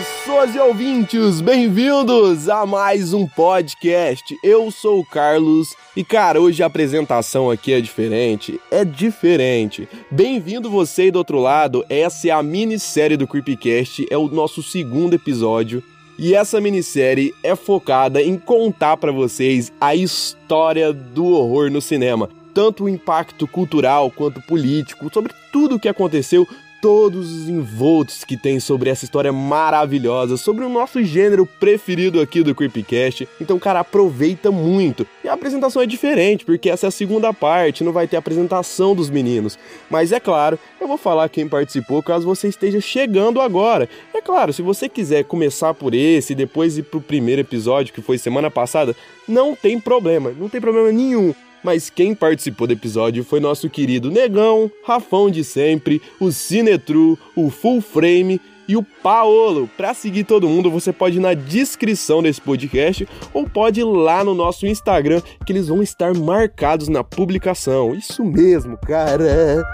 pessoas e ouvintes, bem-vindos a mais um podcast. Eu sou o Carlos e, cara, hoje a apresentação aqui é diferente. É diferente. Bem-vindo você aí do outro lado. Essa é a minissérie do Creepcast, é o nosso segundo episódio. E essa minissérie é focada em contar para vocês a história do horror no cinema, tanto o impacto cultural quanto político, sobre tudo o que aconteceu todos os envoltos que tem sobre essa história maravilhosa, sobre o nosso gênero preferido aqui do Creepcast. Então, cara, aproveita muito. E a apresentação é diferente, porque essa é a segunda parte, não vai ter apresentação dos meninos. Mas é claro, eu vou falar quem participou caso você esteja chegando agora. É claro, se você quiser começar por esse e depois ir pro primeiro episódio, que foi semana passada, não tem problema, não tem problema nenhum mas quem participou do episódio foi nosso querido Negão, Rafão de sempre, o Cinetru, o Full Frame e o Paolo. Para seguir todo mundo, você pode ir na descrição desse podcast ou pode ir lá no nosso Instagram, que eles vão estar marcados na publicação. Isso mesmo, cara.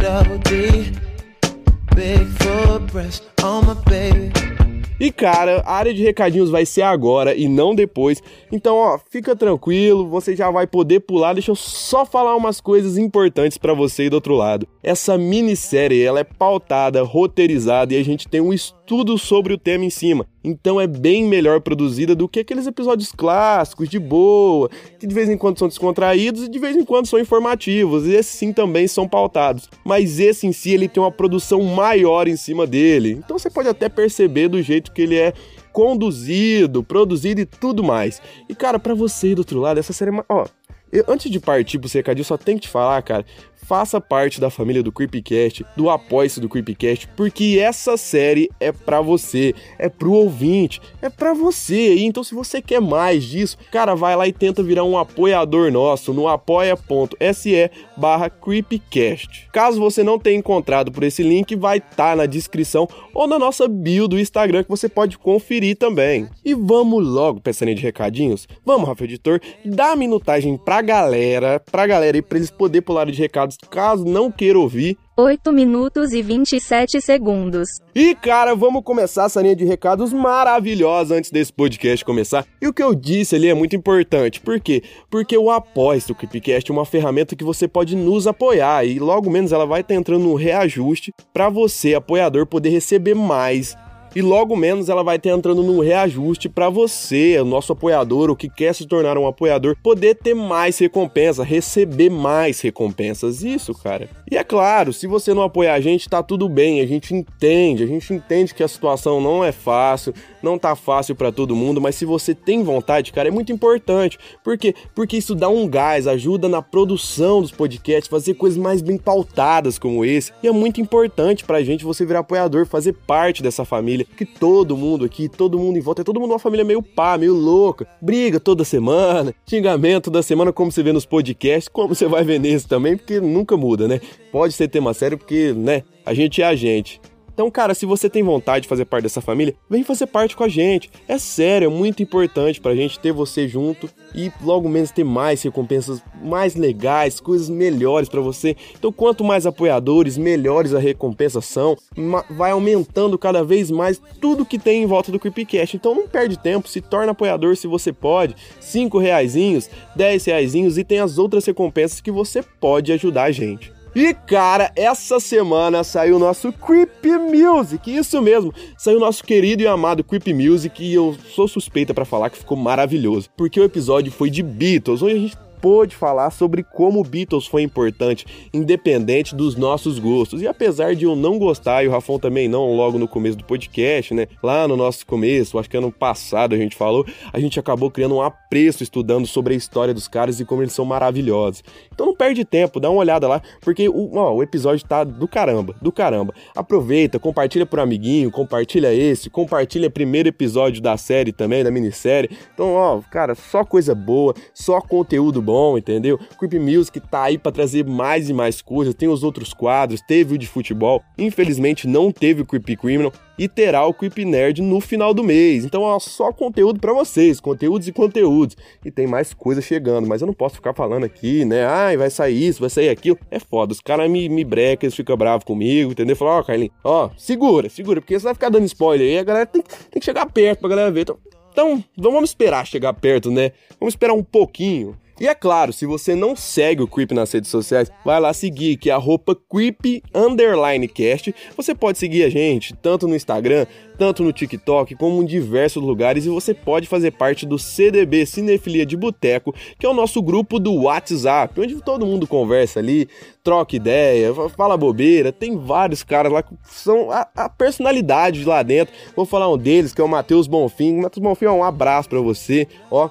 Double D, big footprints on my baby. E cara, a área de recadinhos vai ser agora e não depois. Então, ó, fica tranquilo, você já vai poder pular. Deixa eu só falar umas coisas importantes para você aí do outro lado. Essa minissérie, ela é pautada, roteirizada e a gente tem um estudo sobre o tema em cima. Então é bem melhor produzida do que aqueles episódios clássicos de boa, que de vez em quando são descontraídos e de vez em quando são informativos. E esses sim também são pautados. Mas esse em si ele tem uma produção maior em cima dele. Então você pode até perceber do jeito que ele é conduzido, produzido e tudo mais. E cara, para você do outro lado, essa série é, ó, eu, antes de partir pro secadinho, só tenho que te falar, cara, faça parte da família do Creepcast, do apoio do Creepcast, porque essa série é para você, é pro ouvinte, é para você. Então se você quer mais disso, cara, vai lá e tenta virar um apoiador nosso no apoia.se barra Creepcast. Caso você não tenha encontrado por esse link, vai estar tá na descrição ou na nossa bio do Instagram que você pode conferir também. E vamos logo pra de recadinhos? Vamos, Rafa Editor, dá a minutagem pra galera, pra galera e pra eles poderem pular de recados caso não queira ouvir. 8 minutos e 27 segundos. E cara, vamos começar essa linha de recados maravilhosa antes desse podcast começar. E o que eu disse ali é muito importante. Por quê? Porque o apoio do Creepcast é uma ferramenta que você pode nos apoiar e logo menos ela vai estar entrando no reajuste para você, apoiador, poder receber mais e logo menos ela vai estar entrando num reajuste para você, o nosso apoiador, o que quer se tornar um apoiador, poder ter mais recompensa, receber mais recompensas. Isso, cara. E é claro, se você não apoiar a gente, tá tudo bem, a gente entende, a gente entende que a situação não é fácil, não tá fácil para todo mundo, mas se você tem vontade, cara, é muito importante. Por quê? Porque isso dá um gás, ajuda na produção dos podcasts, fazer coisas mais bem pautadas como esse. E é muito importante pra gente você virar apoiador, fazer parte dessa família, que todo mundo aqui, todo mundo em volta, é todo mundo uma família meio pá, meio louca. Briga toda semana, xingamento toda semana, como você vê nos podcasts, como você vai ver nesse também, porque nunca muda, né? Pode ser tema sério, porque, né, a gente é a gente. Então, cara, se você tem vontade de fazer parte dessa família, vem fazer parte com a gente. É sério, é muito importante pra gente ter você junto e logo menos ter mais recompensas mais legais, coisas melhores para você. Então, quanto mais apoiadores, melhores a recompensa são, vai aumentando cada vez mais tudo que tem em volta do Creepcast. Então, não perde tempo, se torna apoiador se você pode. Cinco reaisinhos, dez reaisinhos e tem as outras recompensas que você pode ajudar a gente. E cara, essa semana saiu o nosso Creep Music, isso mesmo, saiu o nosso querido e amado Creep Music e eu sou suspeita para falar que ficou maravilhoso, porque o episódio foi de Beatles, a gente pôde falar sobre como Beatles foi importante, independente dos nossos gostos. E apesar de eu não gostar, e o Rafão também não, logo no começo do podcast, né? Lá no nosso começo, acho que ano passado a gente falou, a gente acabou criando um apreço estudando sobre a história dos caras e como eles são maravilhosos. Então não perde tempo, dá uma olhada lá, porque o, ó, o episódio tá do caramba, do caramba. Aproveita, compartilha pro amiguinho, compartilha esse, compartilha primeiro episódio da série também, da minissérie. Então, ó, cara, só coisa boa, só conteúdo bom, entendeu? Creep Music tá aí para trazer mais e mais coisas, tem os outros quadros, teve o de futebol, infelizmente não teve o Creep Criminal e terá o Creep Nerd no final do mês. Então, ó, só conteúdo para vocês, conteúdos e conteúdos. E tem mais coisa chegando, mas eu não posso ficar falando aqui, né? Ai, vai sair isso, vai sair aquilo. É foda, os caras me, me brecam, eles ficam bravos comigo, entendeu? Falam, ó, oh, Carlinhos, ó, segura, segura, porque você vai ficar dando spoiler aí, a galera tem, tem que chegar perto pra galera ver. Então, então, vamos esperar chegar perto, né? Vamos esperar um pouquinho. E é claro, se você não segue o Creep nas redes sociais, vai lá seguir, que é a roupa Creep Underline Cast. Você pode seguir a gente tanto no Instagram, tanto no TikTok, como em diversos lugares. E você pode fazer parte do CDB Cinefilia de Boteco, que é o nosso grupo do WhatsApp, onde todo mundo conversa ali, troca ideia, fala bobeira. Tem vários caras lá que são a, a personalidade lá dentro. Vou falar um deles, que é o Matheus Bonfim. Matheus Bonfim, um abraço para você. Ó,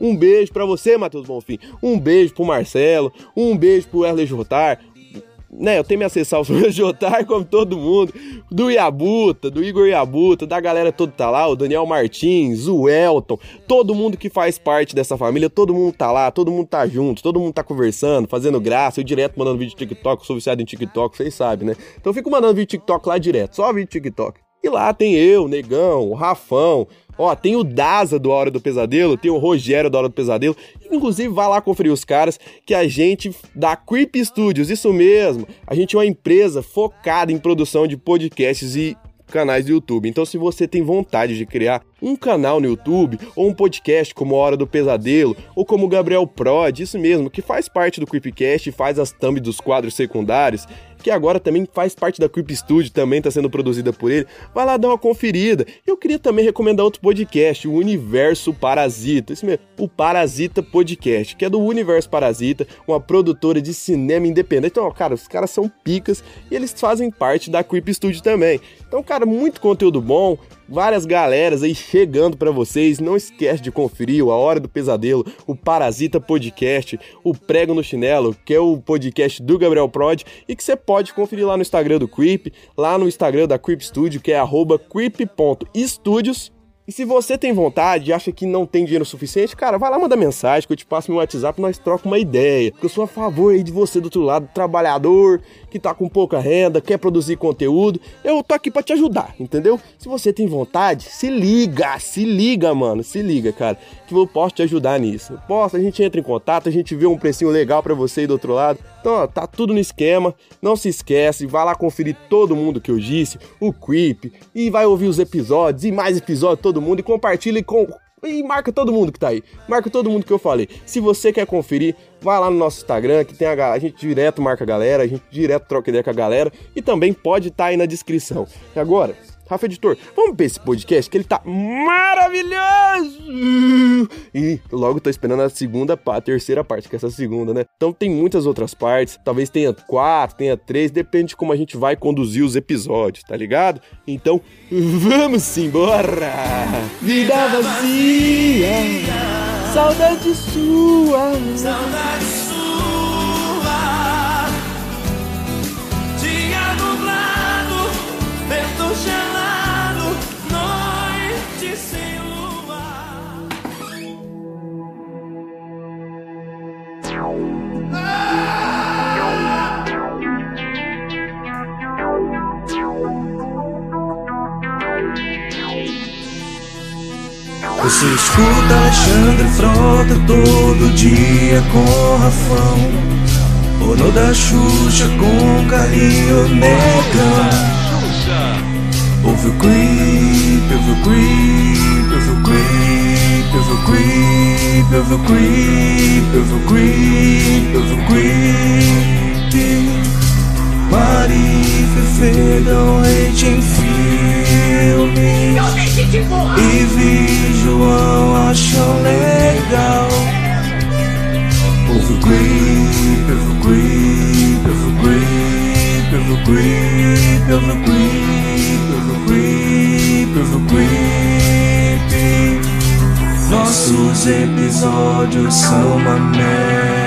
um beijo para você, Matheus Bonfim. Um beijo pro Marcelo. Um beijo pro Erle Jotar. Né, eu tenho me acessar o Jotar como todo mundo. Do Iabuta, do Igor Iabuta, da galera toda tá lá, o Daniel Martins, o Elton, todo mundo que faz parte dessa família, todo mundo tá lá, todo mundo tá junto, todo mundo tá conversando, fazendo graça, eu direto mandando vídeo de TikTok, sou viciado em TikTok, vocês sabem, né? Então eu fico mandando vídeo de TikTok lá direto, só vídeo de TikTok. E lá tem eu, Negão, o Rafão, Ó, tem o Daza do Hora do Pesadelo, tem o Rogério do Hora do Pesadelo. Inclusive, vá lá conferir os caras que a gente da Creep Studios, isso mesmo. A gente é uma empresa focada em produção de podcasts e canais do YouTube. Então, se você tem vontade de criar um canal no YouTube ou um podcast como Hora do Pesadelo ou como Gabriel Prod, isso mesmo, que faz parte do Creepcast, faz as thumb dos quadros secundários, que agora também faz parte da Creep Studio, também está sendo produzida por ele. Vai lá dar uma conferida. Eu queria também recomendar outro podcast, o Universo Parasita. Isso mesmo, o Parasita Podcast, que é do Universo Parasita, uma produtora de cinema independente. Então, cara, os caras são picas e eles fazem parte da Creep Studio também. Então, cara, muito conteúdo bom, várias galeras aí chegando para vocês. Não esquece de conferir o A Hora do Pesadelo, o Parasita Podcast, o Prego no Chinelo, que é o podcast do Gabriel Prod e que você pode conferir lá no Instagram do Creep, lá no Instagram da Creep Studio, que é creep.studios e se você tem vontade e acha que não tem dinheiro suficiente, cara, vai lá mandar mensagem que eu te passo meu WhatsApp nós troca uma ideia. Porque eu sou a favor aí de você do outro lado, trabalhador, que tá com pouca renda, quer produzir conteúdo. Eu tô aqui para te ajudar, entendeu? Se você tem vontade, se liga, se liga, mano, se liga, cara, que eu posso te ajudar nisso. Posso, a gente entra em contato, a gente vê um precinho legal para você aí do outro lado. Então, ó, tá tudo no esquema. Não se esquece, vai lá conferir todo mundo que eu disse, o Creep, e vai ouvir os episódios e mais episódios todo mundo e compartilha com e marca todo mundo que tá aí. Marca todo mundo que eu falei. Se você quer conferir, vai lá no nosso Instagram, que tem a, a gente direto marca a galera, a gente direto troca ideia com a galera e também pode estar tá aí na descrição. E agora, Rafa Editor, vamos ver esse podcast que ele tá maravilhoso! E logo tô esperando a segunda a terceira parte, que é essa segunda, né? Então tem muitas outras partes, talvez tenha quatro, tenha três, depende de como a gente vai conduzir os episódios, tá ligado? Então, vamos embora! Vida vazia, saudade sua, saudade sua, Você escuta Alexandre Frota todo dia com Rafão. Ou no da Xuxa com Calil Negão Ouve o creep, ouve o creep, ouve o creep, ouve o creep, ouve o creep, ouve o creep, ouve o creep Mari Fefe dão hate em filme E vi João acham legal. Ouve o creep, ouve o creep, ouve o creep, ouve o creep, ouve o creep, ouve o creep, ouve o creep Nossos episódios são uma merda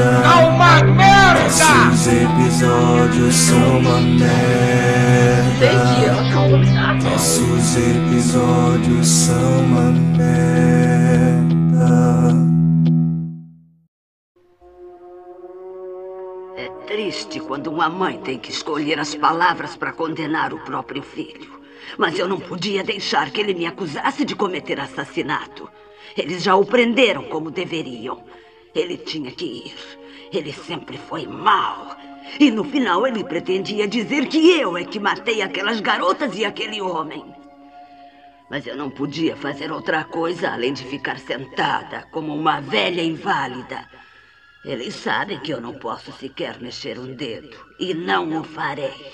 nada. Calma, merda! Esses episódios são uma merda. Nossos episódios são uma merda. É triste quando uma mãe tem que escolher as palavras para condenar o próprio filho. Mas eu não podia deixar que ele me acusasse de cometer assassinato. Eles já o prenderam como deveriam. Ele tinha que ir. Ele sempre foi mau. E no final ele pretendia dizer que eu é que matei aquelas garotas e aquele homem. Mas eu não podia fazer outra coisa além de ficar sentada como uma velha inválida. Eles sabem que eu não posso sequer mexer um dedo. E não o farei.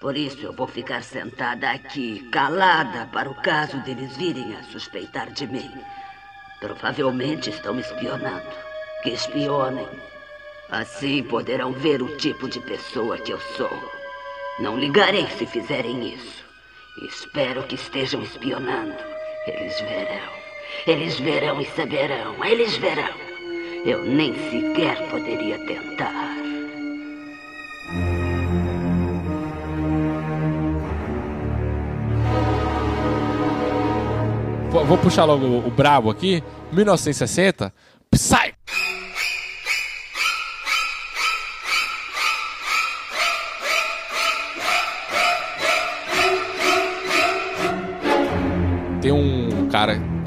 Por isso eu vou ficar sentada aqui, calada, para o caso deles virem a suspeitar de mim. Provavelmente estão me espionando. Que espionem. Assim poderão ver o tipo de pessoa que eu sou. Não ligarei se fizerem isso. Espero que estejam espionando. Eles verão. Eles verão e saberão. Eles verão. Eu nem sequer poderia tentar. Vou puxar logo o, o brabo aqui. 1960, Psy!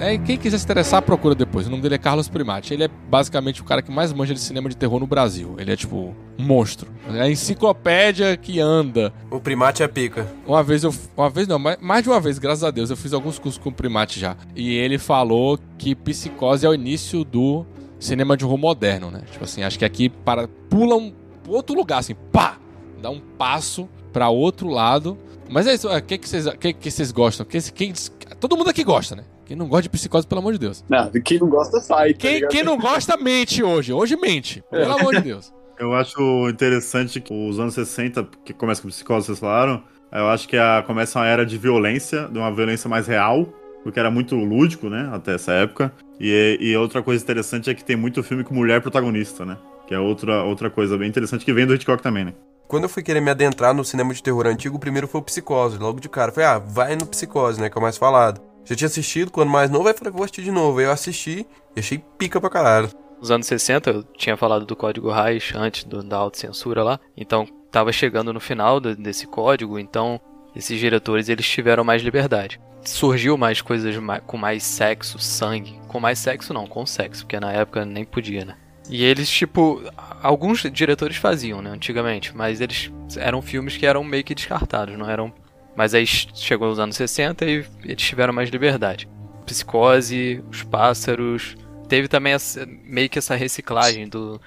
É, quem quiser se interessar, procura depois. O nome dele é Carlos Primati. Ele é basicamente o cara que mais manja de cinema de terror no Brasil. Ele é tipo um monstro. É a enciclopédia que anda. O primate é pica. Uma vez eu. Uma vez não, mais de uma vez, graças a Deus, eu fiz alguns cursos com o Primate já. E ele falou que psicose é o início do cinema de horror moderno, né? Tipo assim, acho que aqui para, pula um outro lugar, assim, pá! Dá um passo pra outro lado. Mas é isso, o que, que, vocês, que, que vocês gostam? Que, quem, todo mundo aqui gosta, né? Quem não gosta de psicose, pelo amor de Deus. Não, quem não gosta sai. tá Quem, não gosta, mente hoje. Hoje mente. Pelo amor de Deus. Eu acho interessante que os anos 60, que começa com psicose, vocês falaram, eu acho que a, começa uma era de violência, de uma violência mais real, porque era muito lúdico, né, até essa época. E, e outra coisa interessante é que tem muito filme com mulher protagonista, né, que é outra, outra coisa bem interessante que vem do Hitchcock também, né. Quando eu fui querer me adentrar no cinema de terror antigo, o primeiro foi o Psicose, logo de cara. Falei, ah, vai no Psicose, né, que é o mais falado. Já tinha assistido, quando mais novo, aí falei, vou assistir de novo. Aí eu assisti e achei pica pra caralho. Nos anos 60, eu tinha falado do código Reich antes do, da autocensura lá, então tava chegando no final do- desse código, então esses diretores eles tiveram mais liberdade. Surgiu mais coisas com mais sexo, sangue. Com mais sexo não, com sexo, porque na época nem podia, né? E eles, tipo, alguns diretores faziam, né, antigamente, mas eles eram filmes que eram meio que descartados, não eram. Mas aí chegou os anos 60 e eles tiveram mais liberdade. Psicose, Os Pássaros. Teve também essa- meio que essa reciclagem do,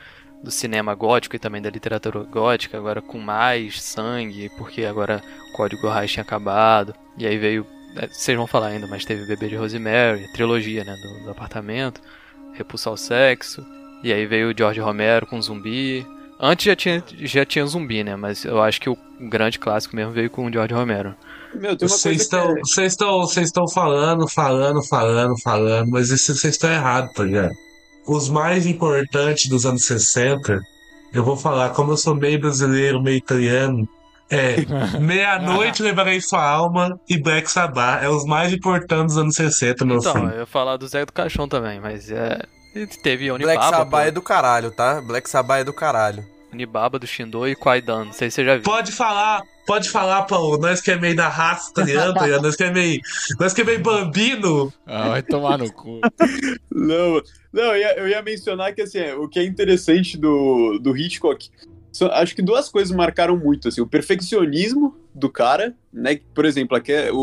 do cinema gótico e também da literatura gótica, agora com mais sangue, porque agora o Código Reich tinha acabado. E aí veio. é, Vocês vão falar ainda, mas teve Bebê de Rosemary, trilogia né, do, do apartamento, Repulsar ao Sexo. E aí veio o George Romero com zumbi. Antes já tinha, já tinha zumbi, né? Mas eu acho que o grande clássico mesmo veio com o George Romero. Meu, tem uma Vocês estão, que é- vocês estão, vocês estão falando, falando, falando, falando, mas isso vocês estão errados, tá ligado? Os mais importantes dos anos 60, eu vou falar, como eu sou meio brasileiro, meio italiano, é Meia-Noite Levarei Sua Alma e Black Sabbath. É os mais importantes dos anos 60, meu Então, filho. eu ia falar do Zé do Caixão também, mas é. Teve Black Onibaba, Sabbath pô. é do caralho, tá? Black Sabbath é do caralho. Onibaba do Shindo e Kwaidan. Não sei se você já viu. Pode falar, pode falar, Paulo. Nós que é meio da raça italiana, tá ligado? Nós que é meio, nós que é meio bambino. Ah, vai tomar no cu. Não, não eu, ia, eu ia mencionar que assim, o que é interessante do, do Hitchcock, são- acho que duas coisas marcaram muito, assim, o perfeccionismo do cara, né? Por exemplo, aqui é o,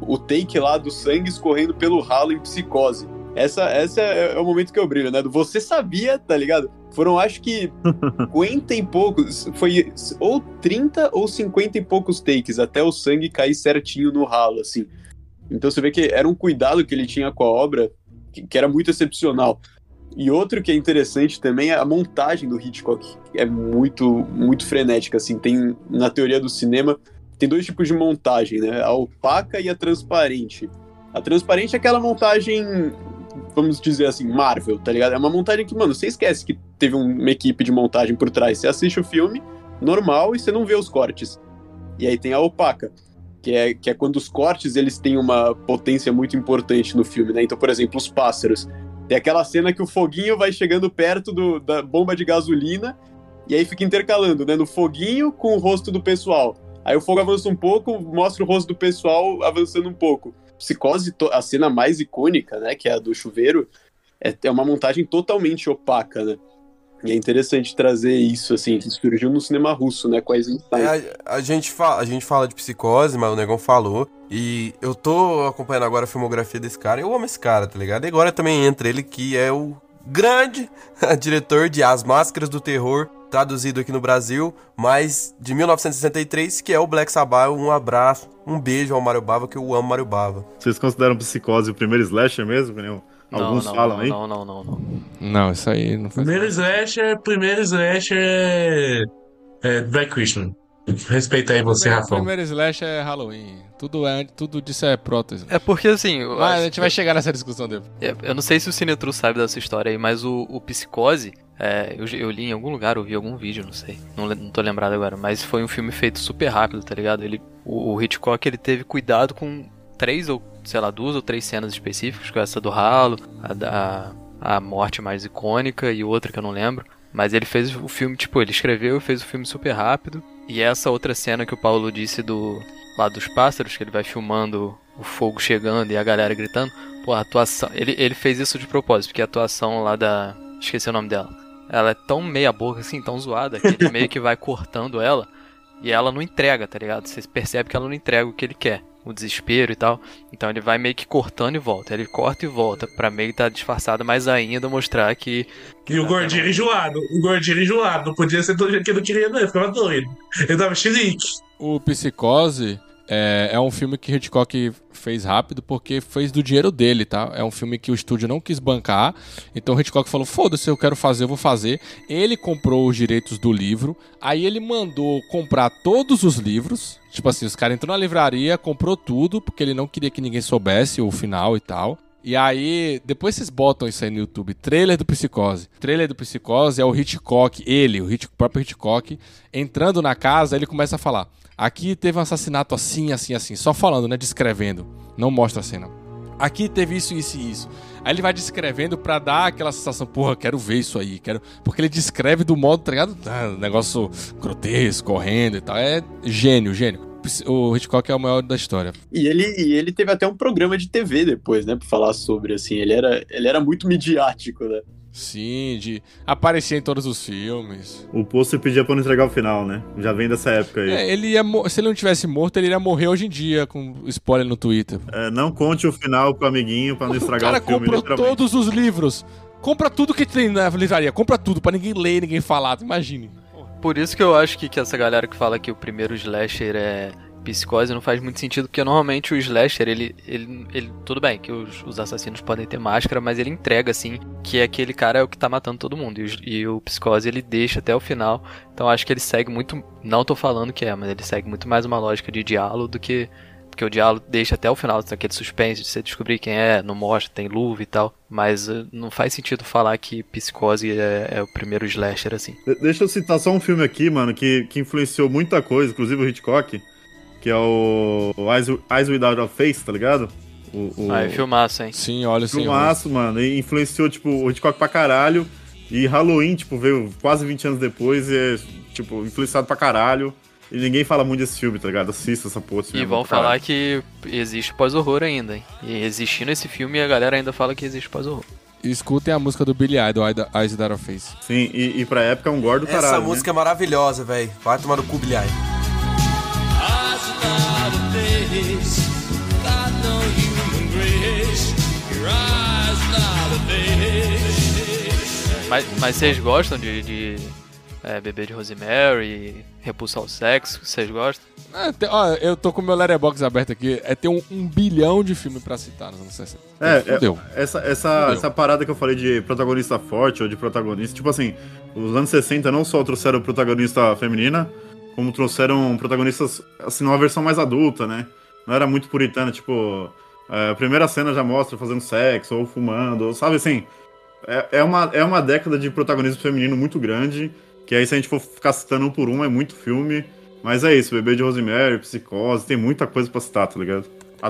o, o take lá do sangue escorrendo pelo ralo em psicose. Essa, essa é, é o momento que eu brilho, né? Você sabia, tá ligado? Foram, acho que, 50 e poucos, foi ou 30 ou 50 e poucos takes, até o sangue cair certinho no ralo, assim. Então você vê que era um cuidado que ele tinha com a obra que, que era muito excepcional. E outro que é interessante também é a montagem do Hitchcock, que é muito muito frenética assim, tem na teoria do cinema tem dois tipos de montagem, né? A opaca e a transparente. A transparente é aquela montagem, vamos dizer assim, Marvel, tá ligado? É uma montagem que, mano, você esquece que teve um- uma equipe de montagem por trás. Você assiste o filme normal e você não vê os cortes. E aí tem a opaca, que é, que é quando os cortes eles têm uma potência muito importante no filme, né? Então, por exemplo, os pássaros. Tem aquela cena que o foguinho vai chegando perto do- da bomba de gasolina e aí fica intercalando, né? No foguinho com o rosto do pessoal. Aí o fogo avança um pouco, mostra o rosto do pessoal avançando um pouco. Psicose, a cena mais icônica, né? Que é a do chuveiro, é, é uma montagem totalmente opaca, né? E é interessante trazer isso, assim, que surgiu no cinema russo, né? Eisenstein. É, a, a gente fala, a gente fala de psicose, mas o Negão falou. E eu tô acompanhando agora a filmografia desse cara. Eu amo esse cara, tá ligado? E agora também entra ele, que é o grande diretor de As Máscaras do Terror, traduzido aqui no Brasil, mas de 1963, que é o Black Sabbath. Um abraço, um beijo ao Mario Bava, que eu amo Mario Bava. Vocês consideram Psicose o primeiro slasher mesmo? Que nem alguns não, falam não, aí? Não, não, não, não. Não, isso aí não faz Primeiro slasher, primeiro slasher é. É Black Christmas. Respeita aí você, primeiro, Rafão. primeiro slash é Halloween. Tudo, é, tudo disso é prótese. É porque assim. Mas acho a gente vai chegar nessa discussão depois. É, Eu não sei se o Cinetru sabe dessa história aí, mas o, o Psicose, é, eu, eu li em algum lugar, eu vi algum vídeo, não sei. Não, não tô lembrado agora, mas foi um filme feito super rápido, tá ligado? Ele, o, o Hitchcock ele teve cuidado com três ou, sei lá, duas ou três cenas específicas, com essa do ralo, a, da, a morte mais icônica e outra que eu não lembro. Mas ele fez o filme, tipo, ele escreveu e fez o filme super rápido. E essa outra cena que o Paulo disse do lá dos pássaros, que ele vai filmando o fogo chegando e a galera gritando. Pô, a atuação. Ele, ele fez isso de propósito, porque a atuação lá da. Esqueci o nome dela. Ela é tão meia boca assim, tão zoada, que ele meio que vai cortando ela e ela não entrega, tá ligado? Você percebe que ela não entrega o que ele quer. O desespero e tal. Então ele vai meio que cortando e volta. Ele corta e volta, pra meio que tá disfarçado, mas ainda mostrar que. E o gordinho enjoado, o gordinho enjoado. Não podia ser do jeito que eu não queria, não. Eu ficava doido. Eu dava xilique. O Psicose é, é um filme que Hitchcock fez rápido porque fez do dinheiro dele, tá? É um filme que o estúdio não quis bancar. Então Hitchcock falou: foda-se, eu quero fazer, eu vou fazer. Ele comprou os direitos do livro. Aí ele mandou comprar todos os livros. Tipo assim, os caras entrou na livraria, comprou tudo, porque ele não queria que ninguém soubesse o final e tal. E aí, depois vocês botam isso aí no YouTube, trailer do Psicose. Trailer do Psicose é o Hitchcock, ele, o, Hitch, o próprio Hitchcock, entrando na casa, ele começa a falar: aqui teve um assassinato assim, assim, assim, só falando, né, descrevendo. Não mostra a cena. Aqui teve isso, isso e isso. Aí ele vai descrevendo pra dar aquela sensação, porra, quero ver isso aí, quero. Porque ele descreve do modo, tá ligado? Ah, negócio grotesco, correndo e tal. É gênio, gênio. O Hitchcock é o maior da história. E ele, e ele teve até um programa de TV depois, né? Pra falar sobre, assim. Ele era, ele era muito midiático, né? Sim, de aparecer em todos os filmes. O pôster pedia pra não entregar o final, né? Já vem dessa época aí. É, ele ia se ele não tivesse morto, ele iria morrer hoje em dia, com spoiler no Twitter. É, não conte o final pro amiguinho pra não O estragar cara o filme, comprou literalmente. todos os livros. Compra tudo que tem na livraria, compra tudo, pra ninguém ler, ninguém falar, imagine. Por isso que eu acho que, que essa galera que fala que o primeiro slasher é psicose não faz muito sentido, porque normalmente o slasher, ele. ele, ele tudo bem que os, os assassinos podem ter máscara, mas ele entrega, assim, que aquele cara é o que tá matando todo mundo. E, os- e o psicose ele deixa até o final. Então acho que ele segue muito. Não tô falando que é, mas ele segue muito mais uma lógica de diálogo do que. Porque o diálogo deixa até o final, aquele suspense de você descobrir quem é, não mostra, tem luva e tal. Mas eh, não faz sentido falar que Psicose é, é o primeiro slasher, assim. De- Deixa eu citar só um filme aqui, mano, que, que influenciou muita coisa, inclusive o Hitchcock, que é o Eyes, Eyes Without a Face, tá ligado? O, o Ah, é filmaço, hein? Sim, olha assim. filmaço, mano, e influenciou, tipo, o Hitchcock pra caralho. E Halloween, tipo, veio quase 20 anos depois e é, tipo, influenciado pra caralho. E ninguém fala muito desse filme, tá ligado? Assista essa porra. E é vão falar que existe pós-horror ainda, hein? E existindo esse filme, a galera ainda fala que existe pós-horror. Escutem a música do Billy Idol, Eyes That Are Face. Sim, e, e pra época é um gordo Essa caralho. música é maravilhosa, velho. Vai tomar no cu, Billy Idol. Mas, mas vocês gostam de, de é, Bebê de Rosemary, Repulsa ao Sexo? Vocês gostam? É, tem- ó, eu tô com o meu letterbox aberto aqui. É ter um, um bilhão de filme pra citar nos anos 60. É, Fudeu. é, essa, essa, Fudeu. essa parada que eu falei de protagonista forte ou de protagonista, tipo assim, os anos 60 não só trouxeram protagonista feminina, como trouxeram protagonistas, assim, numa versão mais adulta, né? Não era muito puritana, tipo, é, a primeira cena já mostra fazendo sexo ou fumando, ou, sabe assim? É, é, uma, é uma década de protagonismo feminino muito grande, que aí se a gente for ficar citando um por um, é muito filme. Mas é isso, Bebê de Rosemary, Psicose, tem muita coisa pra citar, tá ligado?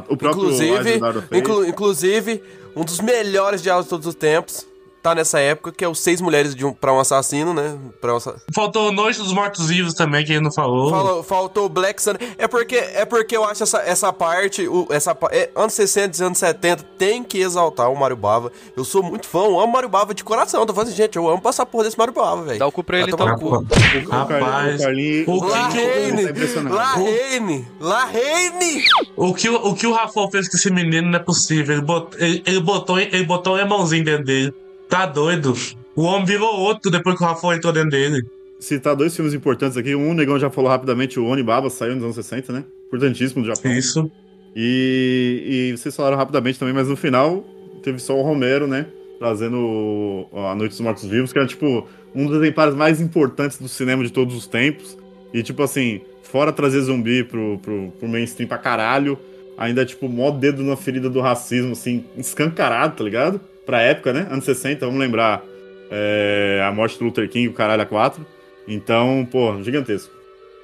O próprio Inclusive, inclu- inclusive, um dos melhores diálogos de todos os tempos tá nessa época, que é os Seis Mulheres de um, pra um Assassino, né? Pra um assa- Faltou Noite dos Mortos Vivos também, que ele não falou. Falou- faltou Black Sun. É porque, é porque eu acho essa, essa parte, o, essa, é, anos 60 e anos 70, tem que exaltar o Mario Bava. Eu sou muito fã, eu amo Mario Bava de coração. Tô falando assim, gente, eu amo passar por desse Mario Bava, velho. Dá o cu pra ele, então. no cu. Rapaz, O Carlinhos, o o Carlinhos que- tá La impressionado. Reine! La Reine! o que, o o que o Rafael fez com esse menino não é possível. Ele botou, ele, ele botou, ele botou um irmãozinho dentro dele. Tá doido. O homem virou outro depois que o Rafael entrou dentro dele. Citar dois filmes importantes aqui. Um, o Negão já falou rapidamente, o Onibaba saiu nos anos 60, né? Importantíssimo do Japão. Isso. E, e vocês falaram rapidamente também, mas no final teve só o Romero, né? Trazendo A Noite dos Mortos Vivos, que era tipo um dos exemplares mais importantes do cinema de todos os tempos. E tipo assim, fora trazer zumbi pro, pro, pro mainstream pra caralho, ainda tipo, mó dedo na ferida do racismo, assim, escancarado, tá ligado? Pra época, né? Anos 60, vamos lembrar é, a morte do Luther King, o caralho a 4. Então, pô, gigantesco.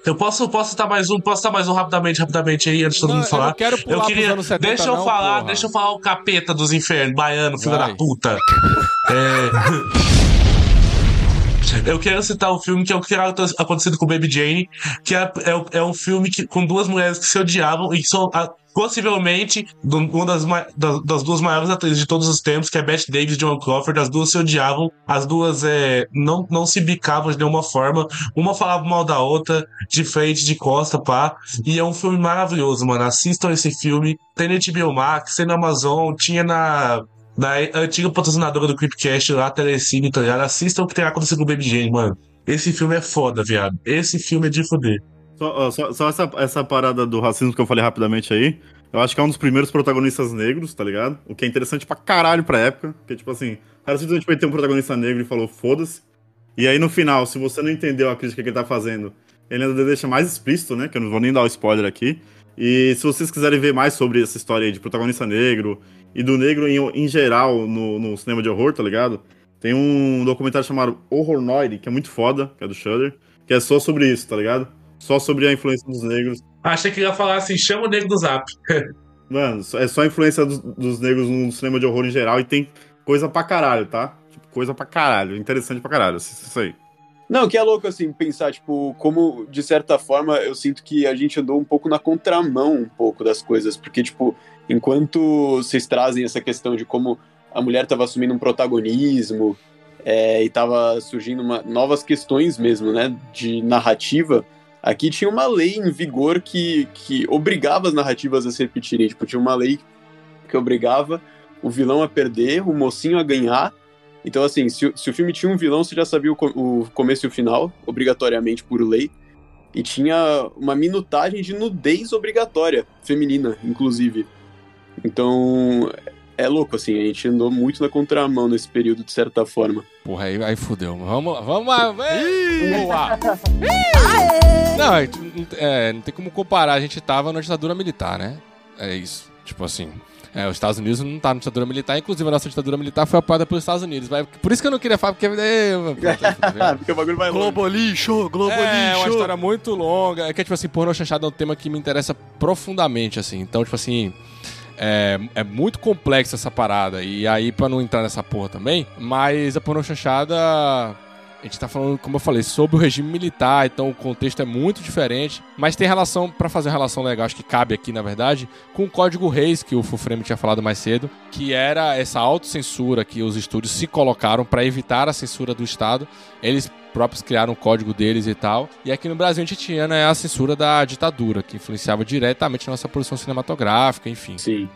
Eu posso, posso citar mais um, posso citar mais um rapidamente, rapidamente aí, antes de todo Não, mundo eu falar. não quero pular Eu pros queria. anos 70 deixa eu não, falar, porra. deixa eu falar o capeta dos infernos, baiano, filho Vai. da puta. É. Eu quero citar o filme que é o que era acontecido com Baby Jane, que é, é, é um filme que, com duas mulheres que se odiavam e que são ah, possivelmente uma das, das, das duas maiores atrizes de todos os tempos, que é Bette Davis e Joan Crawford. As duas se odiavam, as duas é, não, não se bicavam de nenhuma forma. Uma falava mal da outra, de frente, de costa, pá. E é um filme maravilhoso, mano. Assistam esse filme. Tem na HBO Max, tem na Amazon, tinha na, na antiga patrocinadora do Creepcast lá, Telecine, tá ligado? Assistam o que tem acontecido com o mano. Esse filme é foda, viado. Esse filme é de foder. Só, só, só essa, essa parada do racismo que eu falei rapidamente aí. Eu acho que é um dos primeiros protagonistas negros, tá ligado? O que é interessante pra caralho pra época. Porque, tipo assim, o cara simplesmente ter um protagonista negro e falou, foda-se. E aí no final, se você não entendeu a crítica que ele tá fazendo, ele ainda deixa mais explícito, né? Que eu não vou nem dar o spoiler aqui. E se vocês quiserem ver mais sobre essa história aí de protagonista negro e do negro em, em geral no, no cinema de horror, tá ligado? Tem um documentário chamado Horror Noir, que é muito foda, que é do Shudder, que é só sobre isso, tá ligado? Só sobre a influência dos negros. Achei que ia falar assim, chama o nego do zap. Mano, é só a influência dos, dos negros no cinema de horror em geral e tem coisa pra caralho, tá? Tipo, coisa pra caralho, interessante pra caralho, isso isso aí. Não, que é louco, assim, pensar, tipo, como, de certa forma, eu sinto que a gente andou um pouco na contramão, um pouco das coisas, porque, tipo, enquanto vocês trazem essa questão de como a mulher estava assumindo um protagonismo é, e estava surgindo uma- novas questões mesmo, né, de narrativa, aqui tinha uma lei em vigor que, que obrigava as narrativas a se repetirem, tipo, tinha uma lei que obrigava o vilão a perder, o mocinho a ganhar, então, assim, se, o- se o filme tinha um vilão, você já sabia o, o começo e o final, obrigatoriamente por lei. E tinha uma minutagem de nudez obrigatória, feminina, inclusive. Então, é louco, assim, a gente andou muito na contramão nesse período, de certa forma. Porra, aí, aí fudeu. Vamos lá, vamos lá. Boa! Não, é, não- é, não tem como comparar. A gente tava na ditadura militar, né? É isso. Tipo assim. é, os Estados Unidos não tá na ditadura militar, inclusive a nossa ditadura militar foi apoiada pelos Estados Unidos. Mas por isso que eu não queria falar, porque. é. Porque o bagulho vai longe. Globo lixo, Globo É, uma lixo. história muito longa. É que, tipo assim, pornô chanchada é um tema que me interessa profundamente, assim. Então, tipo assim. É, é muito complexa essa parada. E aí, pra não entrar nessa porra também, mas a pornô chanchada. A gente tá falando, como eu falei, sobre o regime militar, então o contexto é muito diferente, mas tem relação, pra fazer uma relação legal, acho que cabe aqui, na verdade, com o Código Reis, que o Fufreme tinha falado mais cedo, que era essa autocensura que os estúdios se colocaram pra evitar a censura do Estado. Eles próprios criaram o código deles e tal. E aqui no Brasil a gente tinha né, a censura da ditadura, que influenciava diretamente a nossa produção cinematográfica, enfim. Sim.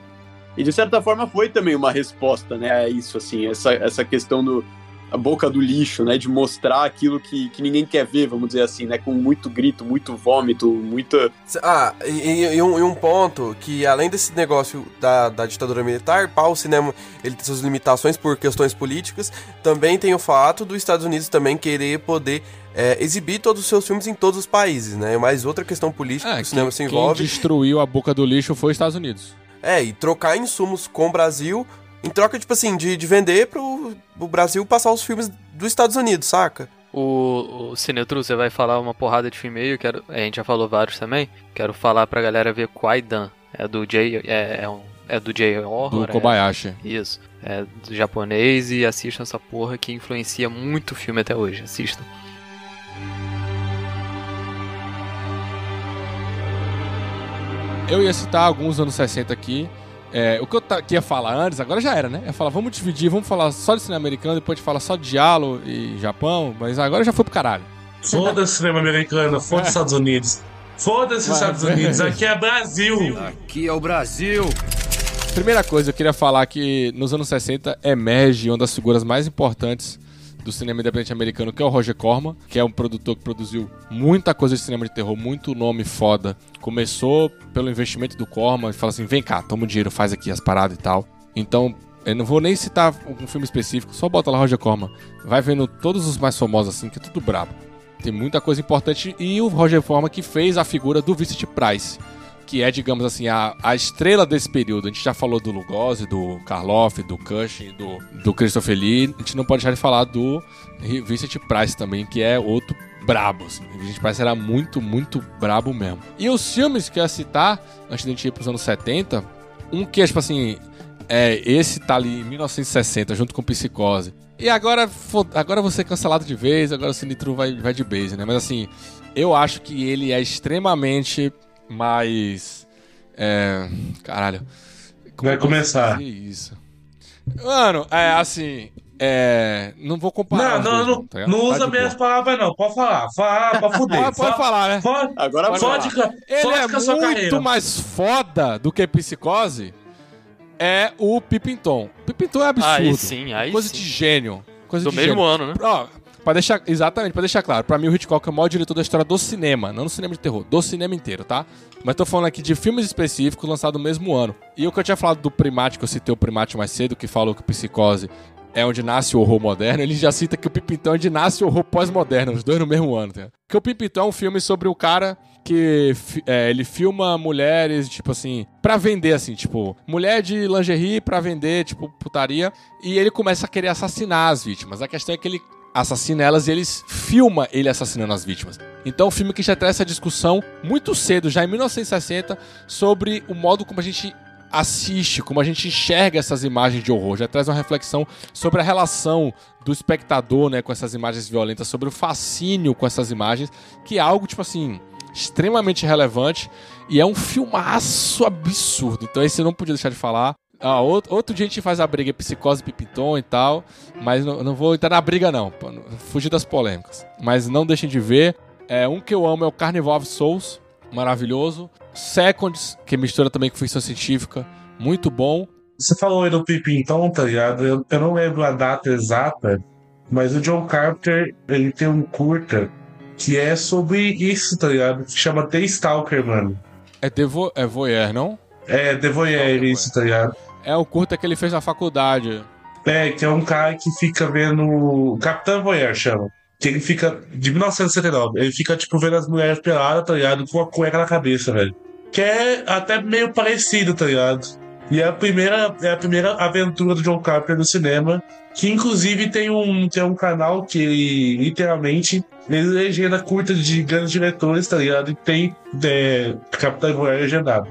E de certa forma foi também uma resposta, né, a isso, assim, essa, essa questão do a boca do lixo, né, de mostrar aquilo que, que ninguém quer ver, vamos dizer assim, né, com muito grito, muito vômito, muita... Ah, e, e um, e um ponto que além desse negócio da, da ditadura militar, pá, o cinema ele tem suas limitações por questões políticas, também tem o fato dos Estados Unidos também querer poder é, exibir todos os seus filmes em todos os países, né? Mais outra questão política que o cinema se É, quem envolve. destruiu a boca do lixo foi os Estados Unidos. É, e trocar insumos com o Brasil em troca, tipo assim, de, de vender pro, pro Brasil passar os filmes dos Estados Unidos, saca? O, o Cinetru, você vai falar uma porrada de filme aí, eu quero, a gente já falou vários também. Quero falar pra galera ver Kwaidan. É do Jay, é, é um É do J-Horror. Do é- Kobayashi. Isso. É do japonês e assistam essa porra que influencia muito o filme até hoje. Assistam. Eu ia citar alguns anos 60 aqui. É, o que eu ta- que ia falar antes, agora já era, né? Eu ia falar, vamos dividir, vamos falar só de cinema americano, depois a gente fala só de Diallo e Japão, mas agora já foi pro caralho. Foda-se cinema americano, foda-se Estados Unidos. Foda-se Estados. Unidos, aqui é Brasil. Aqui é o Brasil. Primeira coisa, eu queria falar que nos anos 60 emerge uma das figuras mais importantes do cinema independente americano, que é o Roger Corman, que é um produtor que produziu muita coisa de cinema de terror, muito nome foda. Começou pelo investimento do Corman, e fala assim: vem cá, toma o dinheiro, faz aqui as paradas e tal. Então, eu não vou nem citar um filme específico, só bota lá Roger Corman. Vai vendo todos os mais famosos assim, que é tudo brabo. Tem muita coisa importante. E o Roger Corman que fez a figura do Vincent Price que é, digamos assim, a, a estrela desse período. A gente já falou do Lugosi, do Karloff, do Cushing, do, do Christopher Lee. A gente não pode deixar de falar do Vincent Price também, que é outro brabo. Assim. Vincent Price era muito, muito brabo mesmo. E os filmes que eu ia citar, antes de a gente ir pros anos 70, um que é, tipo assim, é, esse tá ali em 1960, junto com Psicose. E agora, agora vou ser cancelado de vez, agora o Sinistro vai, vai de base, né? Mas assim, eu acho que ele é extremamente mais. É, caralho. Como Vai começar. Isso. Mano, é assim. É. Não vou comparar. Não, não, não, tá não usa de bem boa. as palavras, não. Pode falar. Fala, pode fuder. Pode, pode falar, né? Fode, Agora fode, falar. com- Ele é muito carreira. mais foda do que Psicose. É o Pipinton. Pipinton é absurdo. Aí sim, aí Coisa sim. de gênio. Coisa Do de mesmo gênio. ano, né? Ó, pra deixar, exatamente, pra deixar claro, pra mim o Hitchcock é o maior diretor da história do cinema, não do cinema de terror, do cinema inteiro, tá? Mas tô falando aqui de filmes específicos lançados no mesmo ano. E o que eu tinha falado do Primate, que eu citei o Primate mais cedo, que falou que Psicose é onde nasce o horror moderno, ele já cita que o Pipintão é onde nasce o horror pós-moderno, os dois no mesmo ano, tá? Porque o Pipintão é um filme sobre o cara que é, ele filma mulheres, tipo assim, pra vender, assim, tipo, mulher de lingerie pra vender, tipo, putaria, e ele começa a querer assassinar as vítimas. A questão é que ele assassina elas e eles filma ele assassinando as vítimas. Então, o filme que já traz essa discussão muito cedo, já em 1960, sobre o modo como a gente assiste, como a gente enxerga essas imagens de horror. Já traz uma reflexão sobre a relação do espectador, né, com essas imagens violentas, sobre o fascínio com essas imagens, que é algo tipo assim extremamente relevante e é um filmaço absurdo. Então esse eu não podia deixar de falar. Ah, outro, outro dia a gente faz a briga psicose, pipiton e tal, mas não, não vou entrar na briga não, pra fugir das polêmicas. Mas não deixem de ver. É, um que eu amo é o Carnival of Souls, maravilhoso. Seconds, que mistura também com ficção científica, muito bom. Você falou aí do Pipintão, tá ligado? Eu, eu não lembro a data exata, mas o John Carpenter, ele tem um curta que é sobre isso, tá ligado? Que chama The Stalker, mano. É, Devo, é Voyeur, não? É, The Voyeur, isso, tá ligado? É o curta que ele fez na faculdade. É, que é um cara que fica vendo. Capitão Voyeur chama. Que ele fica. De 1979. Ele fica, tipo, vendo as mulheres peladas, tá ligado? Com a cueca na cabeça, velho. Que é até meio parecido, tá ligado? E é a primeira, é a primeira aventura do John Carpenter no cinema. Que inclusive tem um, tem um canal que ele, literalmente ele legenda curta de grandes diretores, tá ligado? E tem é, Capitão Voyeur legendado.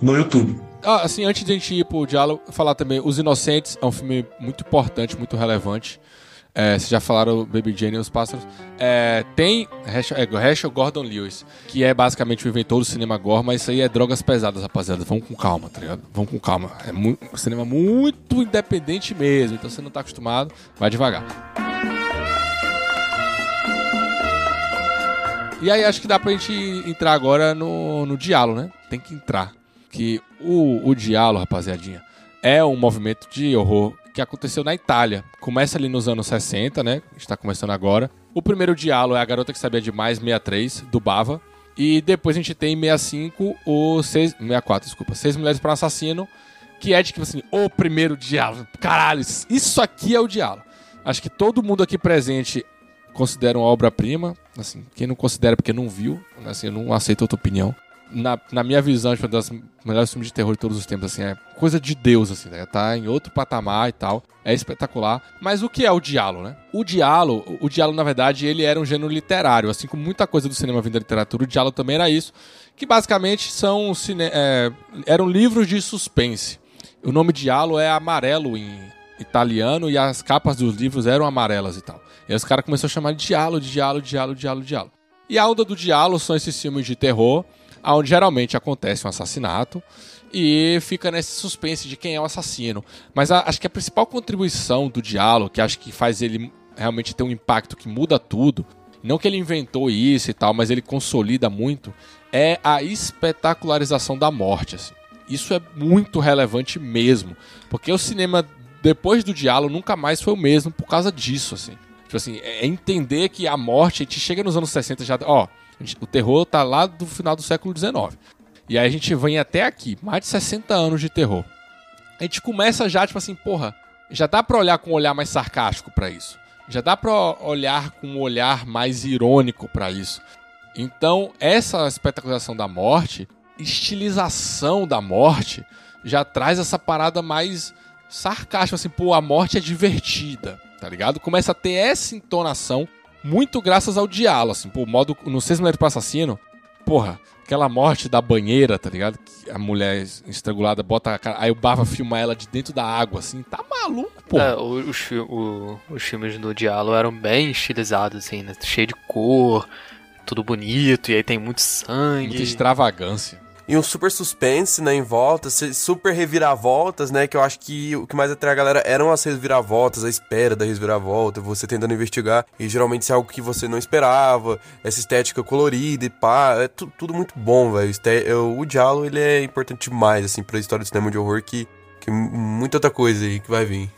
No YouTube. Ah, assim, antes de a gente ir pro diálogo, falar também Os Inocentes é um filme muito importante, muito relevante. É, vocês já falaram Baby Jane e os Pássaros. É, tem Herschel, é, Gordon Lewis, que é basicamente o inventor do cinema gore, mas isso aí é drogas pesadas, rapaziada. Vamos com calma, tá ligado? Vamos com calma. É um cinema muito independente mesmo, então você não tá acostumado, vai devagar. E aí acho que dá pra gente entrar agora no, no diálogo, né? Tem que entrar. Que o, o diálogo, rapaziadinha, é um movimento de horror que aconteceu na Itália. Começa ali nos anos 60, né? Está começando agora. O primeiro diálogo é A Garota que Sabia Demais, 63, do Bava. E depois a gente tem em 65 o 6, 64, desculpa, Seis Mulheres para um Assassino, que é de tipo assim, o primeiro diálogo. Caralho, isso aqui é o diálogo. Acho que todo mundo aqui presente considera uma obra-prima. Assim, quem não considera é porque não viu, assim, eu não aceito outra opinião. Na, na minha visão, tipo, das melhores filmes de terror de todos os tempos, assim, é coisa de Deus, assim, né? Tá em outro patamar e tal. É espetacular. Mas o que é o diálogo, né? O diálogo, o diálogo, na verdade, ele era um gênero literário. Assim como muita coisa do cinema vindo da literatura, o diálogo também era isso. Que basicamente são cine... é, eram livros de suspense. O nome diálogo é amarelo em italiano e as capas dos livros eram amarelas e tal. E aí os caras começaram a chamar de diálogo, de diálogo, diálogo, de diálogo. E a onda do diálogo são esses filmes de terror, onde geralmente acontece um assassinato e fica nesse suspense de quem é o assassino. Mas a- acho que a principal contribuição do diálogo, que acho que faz ele realmente ter um impacto que muda tudo, não que ele inventou isso e tal, mas ele consolida muito, é a espetacularização da morte. assim. Isso é muito relevante mesmo, porque o cinema depois do diálogo nunca mais foi o mesmo por causa disso, assim. Tipo assim, é entender que a morte, a gente chega nos anos 60 já, ó, o terror tá lá do final do século XIX. E aí a gente vem até aqui, mais de 60 anos de terror. A gente começa já, tipo assim, porra, já dá pra olhar com um olhar mais sarcástico pra isso. Já dá pra olhar com um olhar mais irônico pra isso. Então, essa espetacularização da morte, estilização da morte, já traz essa parada mais sarcástica, assim, pô, a morte é divertida, tá ligado? Começa a ter essa entonação muito graças ao diálogo, assim, pô, o modo, no Seis Mulheres para Assassino, porra, aquela morte da banheira, tá ligado? Que a mulher estrangulada bota a cara, aí o Bava filma ela de dentro da água, assim, tá maluco, pô. É, os, o- os filmes do Diallo eram bem estilizados, assim, né? Cheio de cor, tudo bonito, e aí tem muito sangue. Muita extravagância. E um super suspense, né, em volta, super reviravoltas, né, que eu acho que o que mais atrai a galera eram as reviravoltas, a espera da reviravolta, você tentando investigar, e geralmente isso é algo que você não esperava, essa estética colorida e pá, é tu- tudo muito bom, velho. É, O Diallo, ele é importante demais, assim, pra história do cinema de horror, que, que muita outra coisa aí que vai vir.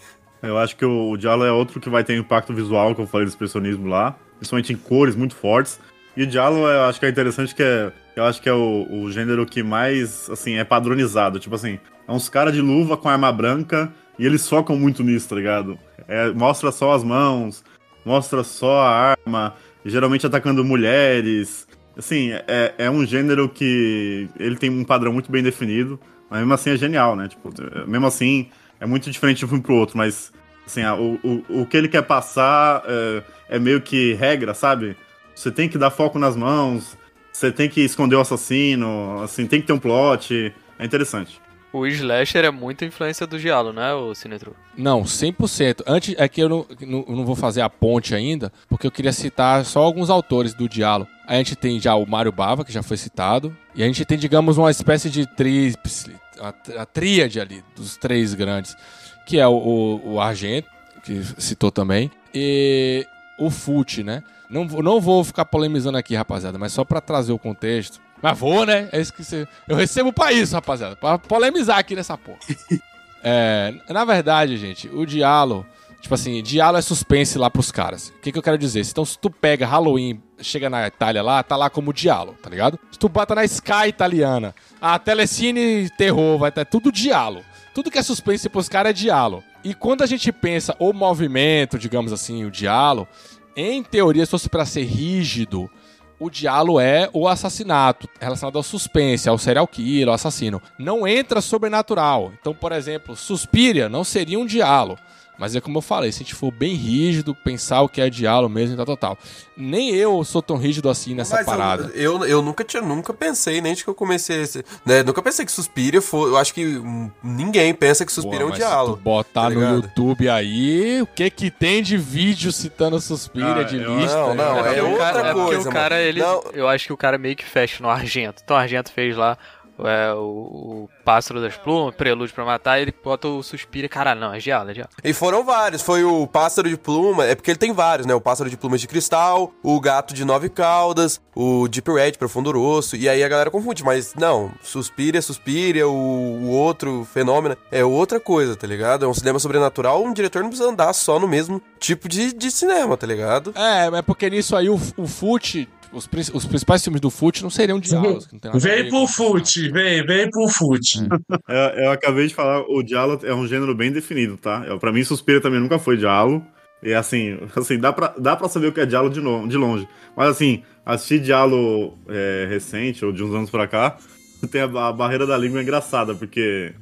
Eu acho que o Diallo é outro que vai ter impacto visual, que eu falei do expressionismo lá, principalmente em cores muito fortes. E o Diallo, eu acho que é interessante que é, eu acho que é o, o gênero que mais, assim, é padronizado. Tipo assim, é uns caras de luva com arma branca e eles focam muito nisso, tá ligado? É, mostra só as mãos, mostra só a arma, geralmente atacando mulheres. Assim, é, é um gênero que ele tem um padrão muito bem definido, mas mesmo assim é genial, né? Tipo, mesmo assim é muito diferente de um pro outro, mas assim, o, o, o que ele quer passar é, é meio que regra, sabe? Você tem que dar foco nas mãos, você tem que esconder o assassino, assim, tem que ter um plot. É interessante. O slasher é muita influência do Diallo, né, o Sinetro? Não, 100%. Antes, é que eu não, não, eu não vou fazer a ponte ainda, porque eu queria citar só alguns autores do diálogo. A gente tem já o Mário Bava, que já foi citado, e a gente tem, digamos, uma espécie de tríplice, a, a tríade ali, dos três grandes, que é o, o, o Argento, que citou também, e o Fute, né? Não, vou- não vou ficar polemizando aqui, rapaziada, mas só pra trazer o contexto. Mas vou, né? É isso que você... Eu recebo pra isso, rapaziada, pra polemizar aqui nessa porra. É, na verdade, gente, o diálogo, tipo assim, diálogo é suspense lá pros caras. O que, que eu quero dizer? Então, se tu pega Halloween, chega na Itália lá, tá lá como diálogo, tá ligado? Se tu bota na Sky italiana, a Telecine terror, vai ter tudo diálogo. Tudo que é suspense pros caras é diálogo. E quando a gente pensa o movimento, digamos assim, o diálogo, em teoria, se fosse pra ser rígido, o diálogo é o assassinato, relacionado ao suspense, ao serial killer, ao assassino. Não entra sobrenatural. Então, por exemplo, Suspiria não seria um diálogo. Mas é como eu falei, se a gente for bem rígido, pensar o que é diálogo mesmo e tal, tal, tal. Nem eu sou tão rígido assim nessa Mas eu- parada. Eu, eu, nunca tinha, nunca pensei, nem de que eu comecei esse, né, Nunca pensei que Suspiria foi. Eu acho que hum, ninguém pensa que Suspiria é um diálogo. Se tu botar tá no? YouTube aí, o que que tem de vídeo citando Suspiria Ah, de eu- lista? Não, não, é porque o outra cara, é coisa, o cara, mano. ele, Não. eu acho que o cara meio que fecha no Argento. Então o Argento fez lá é, o, o Pássaro das Plumas, Prelúdio pra Matar, ele bota o Suspira, caralho, não, é Diallo, é Diallo. E foram vários. Foi o pássaro de pluma. É porque ele tem vários, né? O pássaro de plumas de cristal, o gato de nove caudas, o Deep Red, profundo rosso. E aí a galera confunde. Mas não, Suspiria, Suspiria, o, o outro fenômeno é outra coisa, tá ligado? É um cinema sobrenatural. Um diretor não precisa andar só no mesmo tipo de, de cinema, tá ligado? É, é porque nisso aí o, o Fute, os, os principais filmes do Fute não seriam diálogos. que não Vem pro fute, vem, vem pro fute. Eu, eu acabei de falar, o Diallo é um gênero bem definido, tá? Eu, pra mim, Suspira também nunca foi Diallo. E assim, assim dá, pra, dá pra saber o que é Diallo de, no- de longe. Mas assim, assistir Diallo é, recente, ou de uns anos pra cá, tem a, a barreira da língua engraçada, porque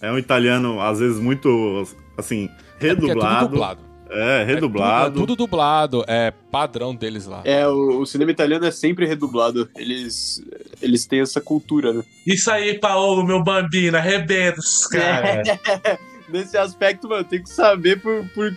é um italiano, às vezes, muito, assim, É é redublado. dublado. É, redublado. É tudo, é tudo dublado, é padrão deles lá. É, o, o cinema italiano é sempre redublado. Eles, eles têm essa cultura, né? Isso aí, Paolo, meu bambino, arrebenta esses caras. Nesse aspecto, mano, tem que saber por, por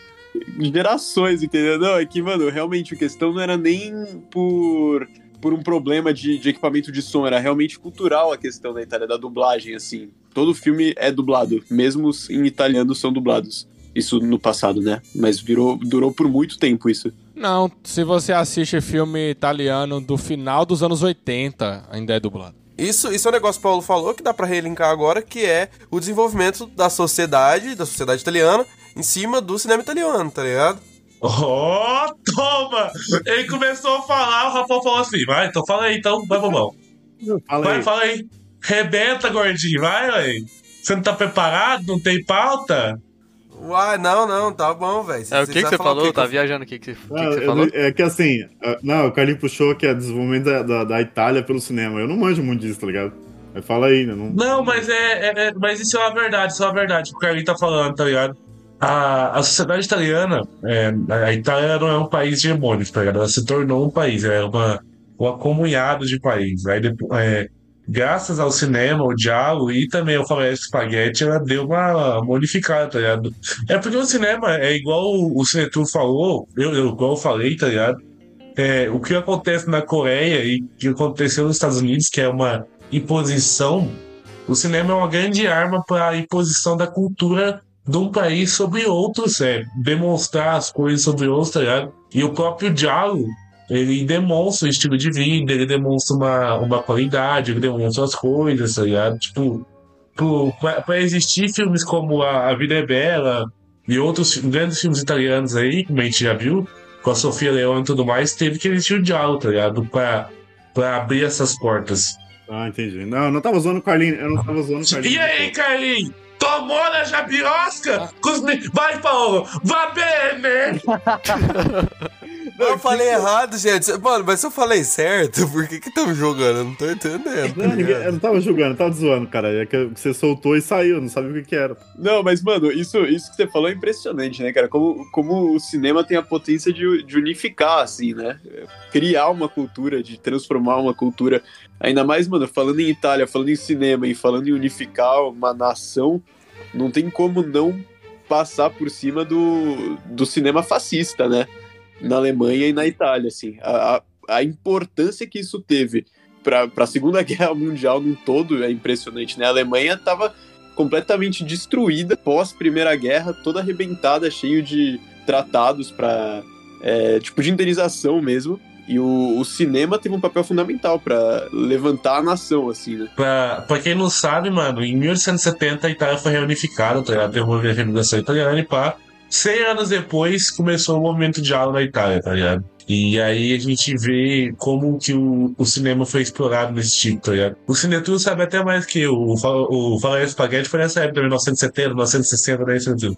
gerações, entendeu? Não, é que, mano, realmente a questão não era nem por, por um problema de, de equipamento de som, era realmente cultural a questão da Itália, da dublagem, assim. Todo filme é dublado, mesmo os em italiano são dublados. Isso no passado, né? Mas virou, durou por muito tempo isso. Não, se você assiste filme italiano do final dos anos 80, ainda é dublado. Isso, isso é um negócio que o Paulo falou que dá pra relincar agora, que é o desenvolvimento da sociedade, da sociedade italiana, em cima do cinema italiano, tá ligado? Oh, toma! Ele começou a falar, o Rafael falou assim: vai, então fala aí, então, vai, bobão. Fala Vai, aí. fala aí. Rebenta, gordinho, vai, ué. Você não tá preparado? Não tem pauta? Uai, não, não, tá bom, velho. É, o que, que você falou? Tá viajando o que, que, o que que você falou? É que assim, ah, não, o Carlinho puxou que é desenvolvimento da, da, da Itália pelo cinema. Eu não manjo muito disso, tá ligado? Aí fala aí, né? Não... Não, mas é, é- é- Mas isso é uma verdade, isso é uma verdade que o Carlinhos tá falando, tá ligado? A, a sociedade italiana, é, a Itália não é um país hegemônico, tá ligado? Ela se tornou um país, é uma, um acumulado de países. Aí depois, é, graças ao cinema, o diálogo e também ao Faroeste Spaghetti, ela deu uma modificada, tá ligado? É porque o cinema é igual o, o Senetu falou, eu, eu, igual eu falei, tá ligado? É, o que acontece na Coreia e o que aconteceu nos Estados Unidos, que é uma imposição, o cinema é uma grande arma para a imposição da cultura de um país sobre outros, é, demonstrar as coisas sobre outros, tá ligado? E o próprio diálogo, ele demonstra o estilo de vida, ele demonstra uma, uma qualidade, ele demonstra as coisas, tá ligado? Tipo, pra existir filmes como a, a Vida é Bela e outros grandes filmes italianos aí, como a gente já viu, com a Sofia Leone e tudo mais, teve que existir o diálogo, tá ligado? Pra, pra abrir essas portas. Ah, entendi. Não, eu não tava zoando o Carlinho. Eu não tava zoando o Carlinho. E aí, Carlinhos? Tomou na jabirosca? Cusne- Vai, Paulo! Vá bene! Eu falei errado, gente. Mano, mas se eu falei certo, por que que tão jogando? Eu não tô entendendo. tá Não, ninguém- eu não tava julgando, eu tava zoando, cara. É que você soltou e saiu, não sabia o que, que era. Não, mas, mano, isso, isso que você falou é impressionante, né, cara? Como, como o cinema tem a potência de, de unificar, assim, né? Criar uma cultura, de transformar uma cultura. Ainda mais, mano, falando em Itália, falando em cinema e falando em unificar uma nação, não tem como não passar por cima do, do cinema fascista, né? Na Alemanha e na Itália, assim. A, a, a importância que isso teve para a Segunda Guerra Mundial num todo é impressionante, né? A Alemanha estava completamente destruída pós Primeira Guerra, toda arrebentada, cheio de tratados para tipo de indenização mesmo. E o, o cinema teve um papel fundamental para levantar a nação, assim, né? Pra, pra quem não sabe, mano, em 1870 a Itália foi reunificada, tá ligado? Teve uma reunificação italiana e pá. 100 anos depois começou o movimento de aula na Itália, tá ligado? E aí a gente vê como que o, o cinema foi explorado nesse tipo, tá ligado? O Cinetur sabe até mais que. O, Fa- o Valerio Spaghetti foi nessa época, 1970, 1960, né, Cinetur?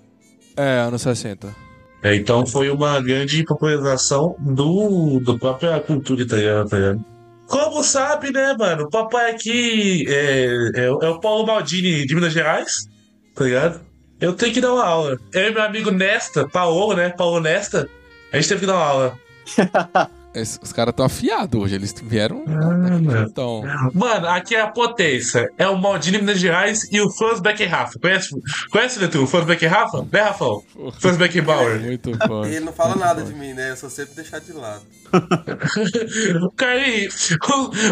É, anos 60. É, então foi uma grande popularização do, do própria cultura italiana, tá ligado? Como sabe, né, mano? O papai aqui é, é, o- é o Paulo Maldini de Minas Gerais, tá ligado? Eu tenho que dar uma aula. Eu e meu amigo Nesta, Paulo, né? Paulo Nesta, a gente teve que dar uma aula. Os caras estão afiados hoje, eles vieram. mano. Então, Mano, aqui é a potência. É o Maldini Minas Gerais e o Franz Beckenrafa. Conhece, conhece Letu? O Franz Beckenrafa? Né, Rafão? Franz Beckenbauer. muito bom. Ele não fala nada de mim, né? Eu só sempre deixar de lado. Carlinhos,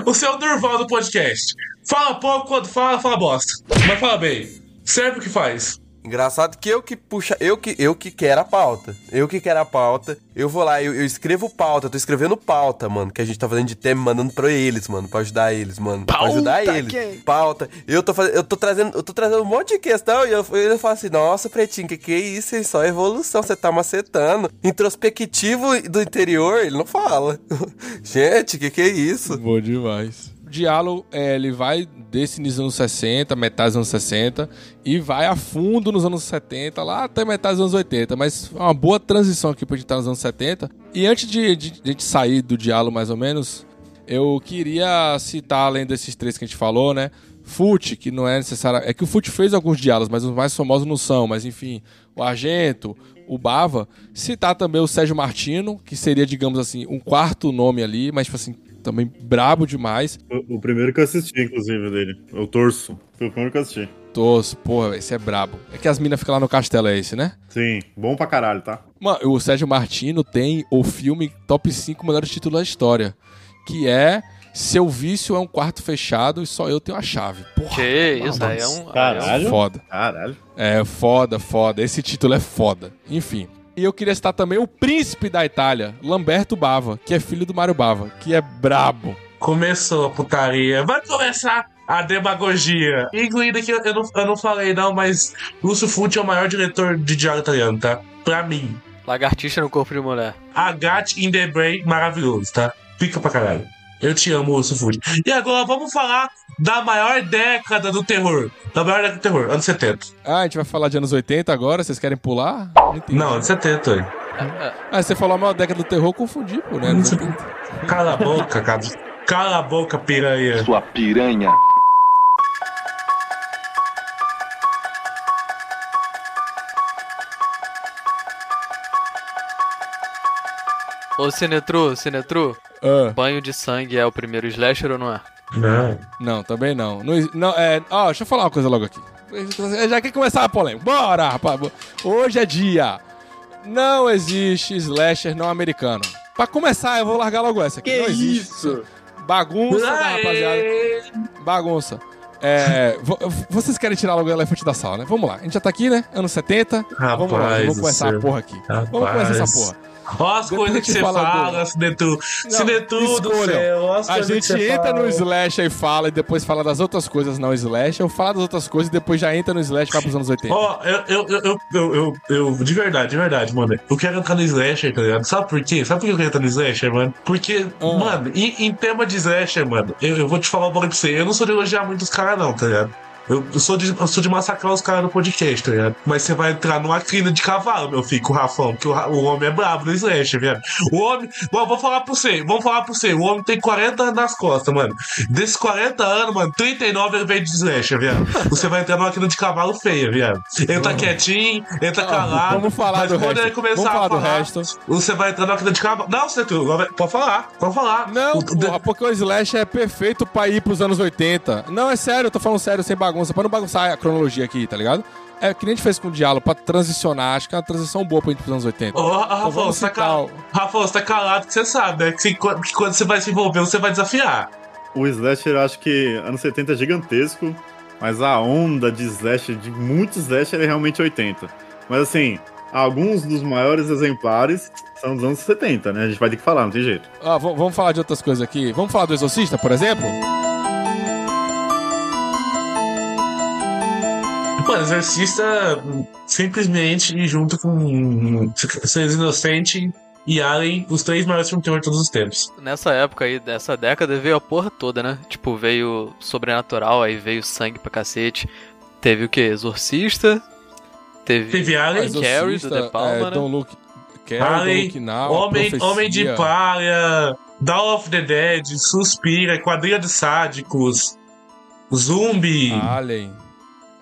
o, o seu Durval do podcast. Fala pouco quando fala, fala bosta. Mas fala bem. Serve o que faz. Engraçado que eu que puxa, eu que eu que quero a pauta. Eu que quero a pauta. Eu vou lá, eu, eu escrevo pauta, eu tô escrevendo pauta, mano, que a gente tá fazendo de tema, mandando pra eles, mano, pra ajudar eles, mano, pra ajudar eles. Pauta. Eu tô fazendo, eu tô trazendo, eu tô trazendo um monte de questão e eu, eu falo assim: "Nossa, pretinho, que que é isso? É só evolução, você tá macetando". Introspectivo do interior, ele não fala. gente, que que é isso? Bom demais. Diallo, é, ele vai desse nos anos 60, metade dos anos 60, e vai a fundo nos anos 70, lá até metade dos anos 80. Mas é uma boa transição aqui pra gente estar nos anos 70. E antes de, de, de a gente sair do Diallo, mais ou menos, eu queria citar, além desses três que a gente falou, né? Fute, que não é necessário. É que o Fute fez alguns diálogos, mas os mais famosos não são. Mas enfim, o Argento, o Bava. Citar também o Sérgio Martino, que seria, digamos assim, um quarto nome ali, mas tipo assim, também brabo demais. O, o primeiro que eu assisti, inclusive, dele. Eu torço. Foi o primeiro que eu assisti. Torço, porra, esse é brabo. É que as minas ficam lá no castelo, é esse, né? Sim, bom pra caralho, tá? Mano, o Sérgio Martino tem o filme top 5 melhores títulos da história. Que é Seu Vício é um quarto fechado e só eu tenho a chave. Porra, Que isso, aí é um. aí é um- Caralho. foda. Caralho. É foda, foda. Esse título é foda. Enfim. E eu queria citar também o príncipe da Itália, Lamberto Bava, que é filho do Mário Bava, que é brabo. Começou a putaria. Vai começar a demagogia. Incluindo que eu eu não, eu não falei, não, mas Lúcio Fucci é o maior diretor de diário italiano, tá? Pra mim. Lagartixa no corpo de mulher. Agathe in the Brain, maravilhoso, tá? Fica pra caralho. Eu te amo, Fucci. E agora vamos falar da maior década do terror. Da maior década do terror, anos 70. Ah, a gente vai falar de anos 80 agora, vocês querem pular? entendi. Não, anos 70, ué. Ah, você falou a maior década do terror, eu confundi, pô, né? Anos 80. Cala a boca, cara. Cala a boca, piranha. Sua piranha. Ô, Sinetru, Sinetru, Ah, banho de sangue é o primeiro slasher ou não é? Não. não, também não. Não, não é, ó, deixa eu falar uma coisa logo aqui. Já quer começar a polêmica. Bora, rapaz. Hoje é dia. Não existe slasher não americano. Pra começar, eu vou largar logo essa aqui. Que não existe. isso? Bagunça, Aê! rapaziada. Bagunça. É, vo- vocês querem tirar logo o elefante da sala, né? Vamos lá. A gente já tá aqui, né? Anos 70. vamos lá, Rapaz vamos começar a porra aqui. Vamos Rapaz. começar essa porra. Olha as coisas que você fala do- Sinetu. Sinetu do céu. A gente entra fala. no slash e fala, e depois fala das outras coisas não slash, ou fala das outras coisas e depois já entra no slash e vai pros anos 80. Ó, eu, eu, eu, eu, de verdade, de verdade, mano. Eu quero entrar no Slasher, tá ligado? Sabe por quê? Sabe por que eu quero entrar no Slasher, mano? Porque, Ah. mano, em, em tema de Slasher, mano, eu, eu vou te falar um bagulho pra você. Eu não sou de elogiar muito os caras, não, tá ligado? Eu, sou de, eu sou de massacrar os caras no podcast, tá ligado? Mas você vai entrar numa crina de cavalo, meu filho, com o Rafão, porque o, o homem é brabo no Slasher, velho. O homem. Bom, vou falar pra você, vamos falar pra você. O homem tem 40 anos nas costas, mano. Desses 40 anos, mano, 39 ele veio de Slasher, velho. Você vai entrar numa crina de cavalo feia, velho. Ele tá quietinho, ele tá Ah, calado. vamos falar mas do quando resto. ele começar Vamos falar a do falar, resto. Você vai entrar numa crina de cavalo. Não, você pode falar, pode falar. Não, O- porra, porque o Slash é perfeito pra ir pros anos 80. Não, é sério, eu tô falando sério, sem bagunça, pra não bagunçar a cronologia aqui, tá ligado? É que nem a gente fez com o Diallo, pra transicionar, acho que é uma transição boa pra ir pros anos 80. Ô, Rafa, Então vamos você tá citar calado. o- Rafa, você tá calado que você sabe, né? Que, se- que quando você vai se envolver, você vai desafiar. O Slasher, eu acho que anos 70 é gigantesco, mas a onda de Slasher, de muitos Slasher, é realmente 80. Mas assim, alguns dos maiores exemplares são dos anos 70, né? A gente vai ter que falar, não tem jeito. Ah, vamos falar de outras coisas aqui. Vamos falar do Exorcista, por exemplo? Mano, Exorcista simplesmente junto com Seres Inocente e Alien, os três maiores filmes de terror de todos os tempos. Nessa época aí, dessa década, veio a porra toda, né? Tipo, veio Sobrenatural, aí veio sangue pra cacete. Teve o quê? Exorcista. Teve. Teve Alien, Carrie do Exorcista, De Palma, é, né? Don't Look... Carrie, Alien, Don't Look Now, Homem, Profecia. Homem de Palha, Dawn of the Dead, Suspira, Quadrilha de Sádicos, Zumbi, Alien.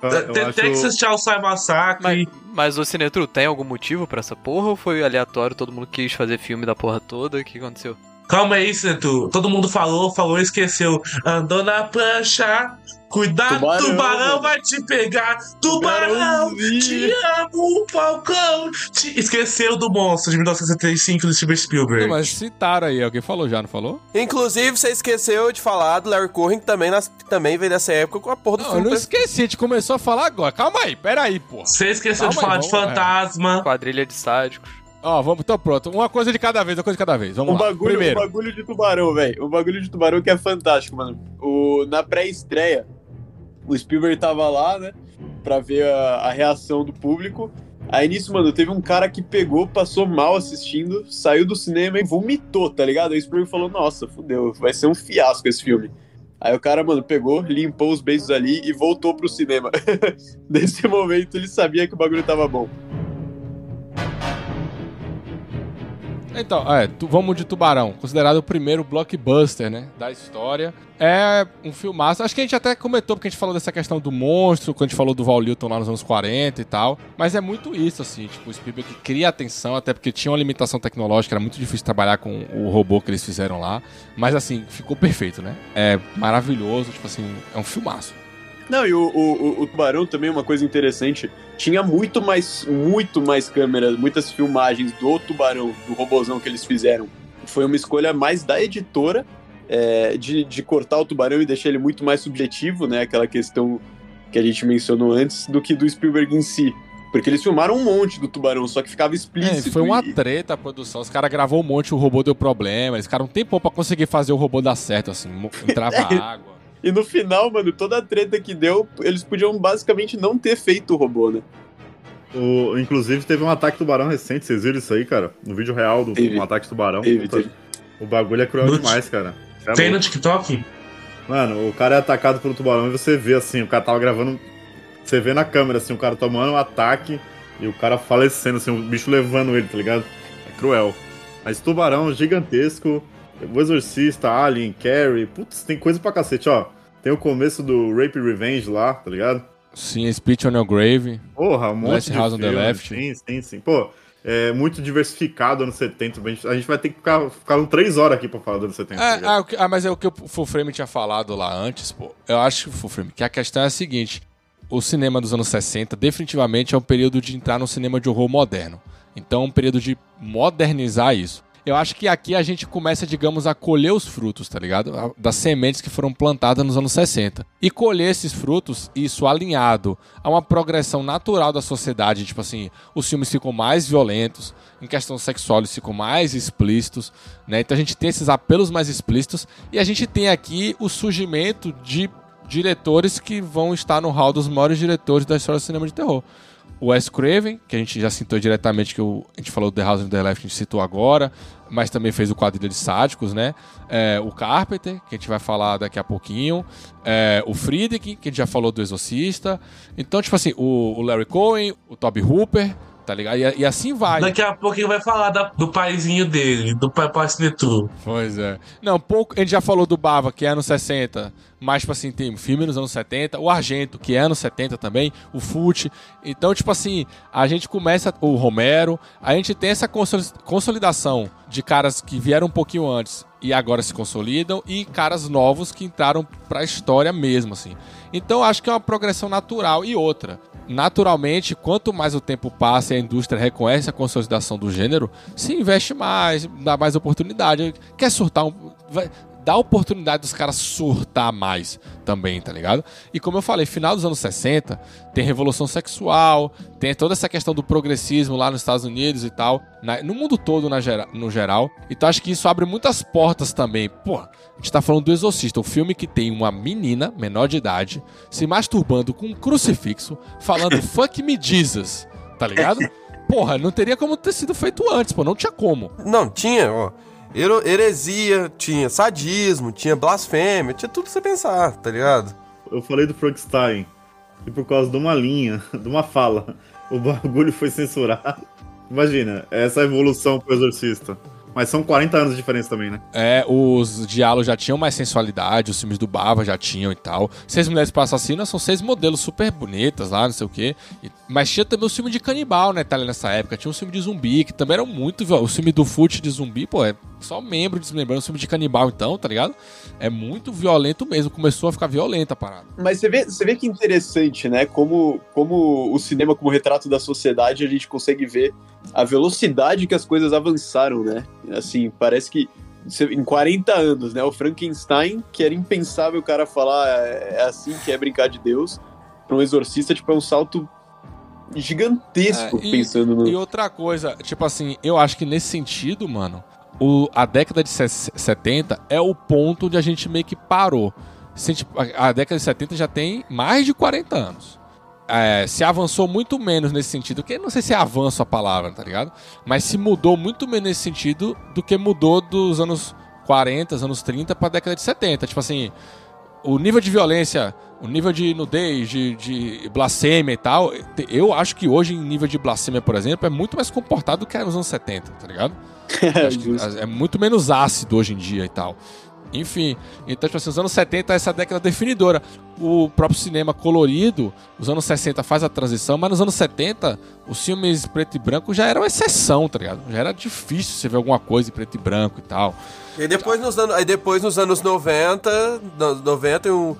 Eu, Te- eu acho... Texas Chainsaw Massacre. Mas, mas o Sinetru, tem algum motivo pra essa porra ou foi aleatório? Todo mundo quis fazer filme da porra toda? O que aconteceu? Calma aí, Neto. Todo mundo falou, falou e esqueceu. Andou na prancha. Cuidado, tubarão, Tubarão. vai te pegar. Tubarão, te amo, Falcão. Te... Esqueceu do monstro de 1975 do Steven Spielberg. Não, mas citaram aí, alguém falou já, não falou? Inclusive, você esqueceu de falar do Larry Cohen, que também, nas- também veio dessa época com a porra do Não, eu filme. não esqueci, a gente começou a falar agora. Calma aí, pera aí, porra. Você esqueceu de Calma falar aí, de fantasma. Quadrilha de sádicos. Ó, vamos, então pronto. Uma coisa de cada vez, uma coisa de cada vez. Vamos O lá. bagulho, Primeiro. o bagulho de tubarão, velho. O bagulho de tubarão que é fantástico, mano. O, na pré-estreia, o Spielberg tava lá, né? Pra ver a, a reação do público. Aí nisso, mano, teve um cara que pegou, passou mal assistindo, saiu do cinema e vomitou, tá ligado? Aí o Spielberg falou: Nossa, fudeu, vai ser um fiasco esse filme. Aí o cara, mano, pegou, limpou os beijos ali e voltou pro cinema. Nesse momento ele sabia que o bagulho tava bom. Então, é, tu- vamos de Tubarão, considerado o primeiro blockbuster, né, da história. É um filmaço. Acho que a gente até comentou, porque a gente falou dessa questão do monstro, quando a gente falou do Val Newton lá nos anos 40 e tal. Mas é muito isso, assim, tipo, o Spielberg cria atenção, até porque tinha uma limitação tecnológica, era muito difícil trabalhar com o robô que eles fizeram lá. Mas, assim, ficou perfeito, né? É maravilhoso, tipo assim, é um filmaço. Não, e o, o, o- Tubarão também, uma coisa interessante, tinha muito mais, muito mais câmeras, muitas filmagens do Tubarão, do robozão que eles fizeram. Foi uma escolha mais da editora, é, de, de cortar o Tubarão e deixar ele muito mais subjetivo, né, aquela questão que a gente mencionou antes, do que do Spielberg em si. Porque eles filmaram um monte do Tubarão, só que ficava É, explícito. foi uma e- treta a produção. Os caras gravou um monte, o robô deu problema. Eles ficaram um tempão pra conseguir fazer o robô dar certo, assim. Entrava água. E no final, mano, toda a treta que deu, eles podiam basicamente não ter feito o robô, né? O, inclusive, teve um ataque tubarão recente, vocês viram isso aí, cara? No vídeo real do Teve. um ataque tubarão. Teve, teve. O bagulho é cruel No- demais, cara. É Tem no. TikTok? Mano, o cara é atacado pelo tubarão e você vê assim, o cara tava gravando. Você vê na câmera, assim, o cara tomando um ataque e o cara falecendo, assim, o bicho levando ele, tá ligado? É cruel. Mas tubarão gigantesco, o exorcista, Alien, Carrie, putz, tem coisa pra cacete, ó. Tem o começo do Rape Revenge lá, tá ligado? Sim, Speech on Your Grave. Porra, um monte Last de House on the filme, Left. Sim, sim, sim. Pô, é muito diversificado anos 70. A gente, vai ter que ficar, ficar um três horas aqui pra falar do anos 70. tá É, ah, o que- ah, mas é o que o Full Frame tinha falado lá antes, pô. Eu acho, Full Frame, que a questão é a seguinte: o cinema dos anos 60 definitivamente é um período de entrar no cinema de horror moderno. Então é um período de modernizar isso. Eu acho que aqui a gente começa, digamos, a colher os frutos, tá ligado? Das sementes que foram plantadas nos anos 60. E colher esses frutos, isso alinhado a uma progressão natural da sociedade, tipo assim, os filmes ficam mais violentos, em questão sexual eles ficam mais explícitos, né? Então a gente tem esses apelos mais explícitos e a gente tem aqui o surgimento de diretores que vão estar no hall dos maiores diretores da história do cinema de terror. O Wes Craven, que a gente já citou diretamente, que o- a gente falou do The House on the Left, que a gente citou agora, mas também fez o Quadrilha de Sádicos, né? É, o Carpenter, que a gente vai falar daqui a pouquinho. É, o Friedrich, que a gente já falou do Exorcista. Então, tipo assim, o, o Larry Cohen, o Toby Hooper, tá ligado? E, e assim vai. Daqui a pouco ele vai falar da- do paizinho dele, do pai Passetu. Pois é. Não, pouco. A gente já falou do Bava, que é anos 60. Mas, tipo assim, tem filme nos anos 70. O Argento, que é anos 70 também. O Fute. Então, tipo assim, a gente começa. O Romero. A gente tem essa consoli- consolidação de caras que vieram um pouquinho antes e agora se consolidam. E caras novos que entraram pra história mesmo, assim. Então, acho que é uma progressão natural. E outra. Naturalmente, quanto mais o tempo passa e a indústria reconhece a consolidação do gênero, se investe mais, dá mais oportunidade. Quer surtar um. Vai, dá oportunidade dos caras surtar mais também, tá ligado? E como eu falei, final dos anos 60, tem revolução sexual, tem toda essa questão do progressismo lá nos Estados Unidos e tal, na- no mundo todo na gera- no geral. Então acho que isso abre muitas portas também. Pô, a gente tá falando do Exorcista, um filme que tem uma menina menor de idade se masturbando com um crucifixo, falando fuck me Jesus, tá ligado? Porra, não teria como ter sido feito antes, pô, não tinha como. Não, tinha, ó. Heresia, tinha sadismo, tinha blasfêmia, tinha tudo pra você pensar, tá ligado? Eu falei do Frankenstein. E por causa de uma linha, de uma fala, o bagulho foi censurado. Imagina, essa evolução pro exorcista. Mas são 40 anos de diferença também, né? É, os diálogos já tinham mais sensualidade, os filmes do Bava já tinham e tal. Seis Mulheres para Assassinas são seis modelos super bonitas lá, não sei o quê. E- mas tinha também o filme de canibal, né, tá ali nessa época. Tinha um filme de zumbi, que também eram muito. O filme do Fute de zumbi, pô, é só membro desmembrando. O filme de canibal, então, tá ligado? É muito violento mesmo. Começou a ficar violenta a parada. Mas você vê, você vê que interessante, né? Como, como o cinema, como retrato da sociedade, a gente consegue ver a velocidade que as coisas avançaram, né? Assim, parece que em 40 anos, né? O Frankenstein, que era impensável o cara falar é é assim que é brincar de Deus, para um exorcista, tipo, é um salto gigantesco, É, e- pensando no. E outra coisa, tipo assim, eu acho que nesse sentido, mano, o, a década de ses- 70 é o ponto onde a gente meio que parou. A, década de 70 já tem mais de 40 anos. É, se avançou muito menos nesse sentido, que não sei se é avanço a palavra, tá ligado? Mas se mudou muito menos nesse sentido do que mudou dos anos 40, anos 30 pra década de 70. Tipo assim, o nível de violência, o nível de nudez, de, de blasfêmia e tal, eu acho que hoje, em nível de blasfêmia, por exemplo, é muito mais comportado do que era nos anos 70, tá ligado? Justo. é muito menos ácido hoje em dia e tal. Enfim, então, tipo assim, os anos 70 é essa década definidora. O próprio cinema colorido, os anos 60 faz a transição, mas nos anos 70, os filmes preto e branco já eram exceção, tá ligado? Já era difícil você ver alguma coisa em preto e branco e tal. E depois nos anos, aí depois nos anos 90, no- 90 e, um-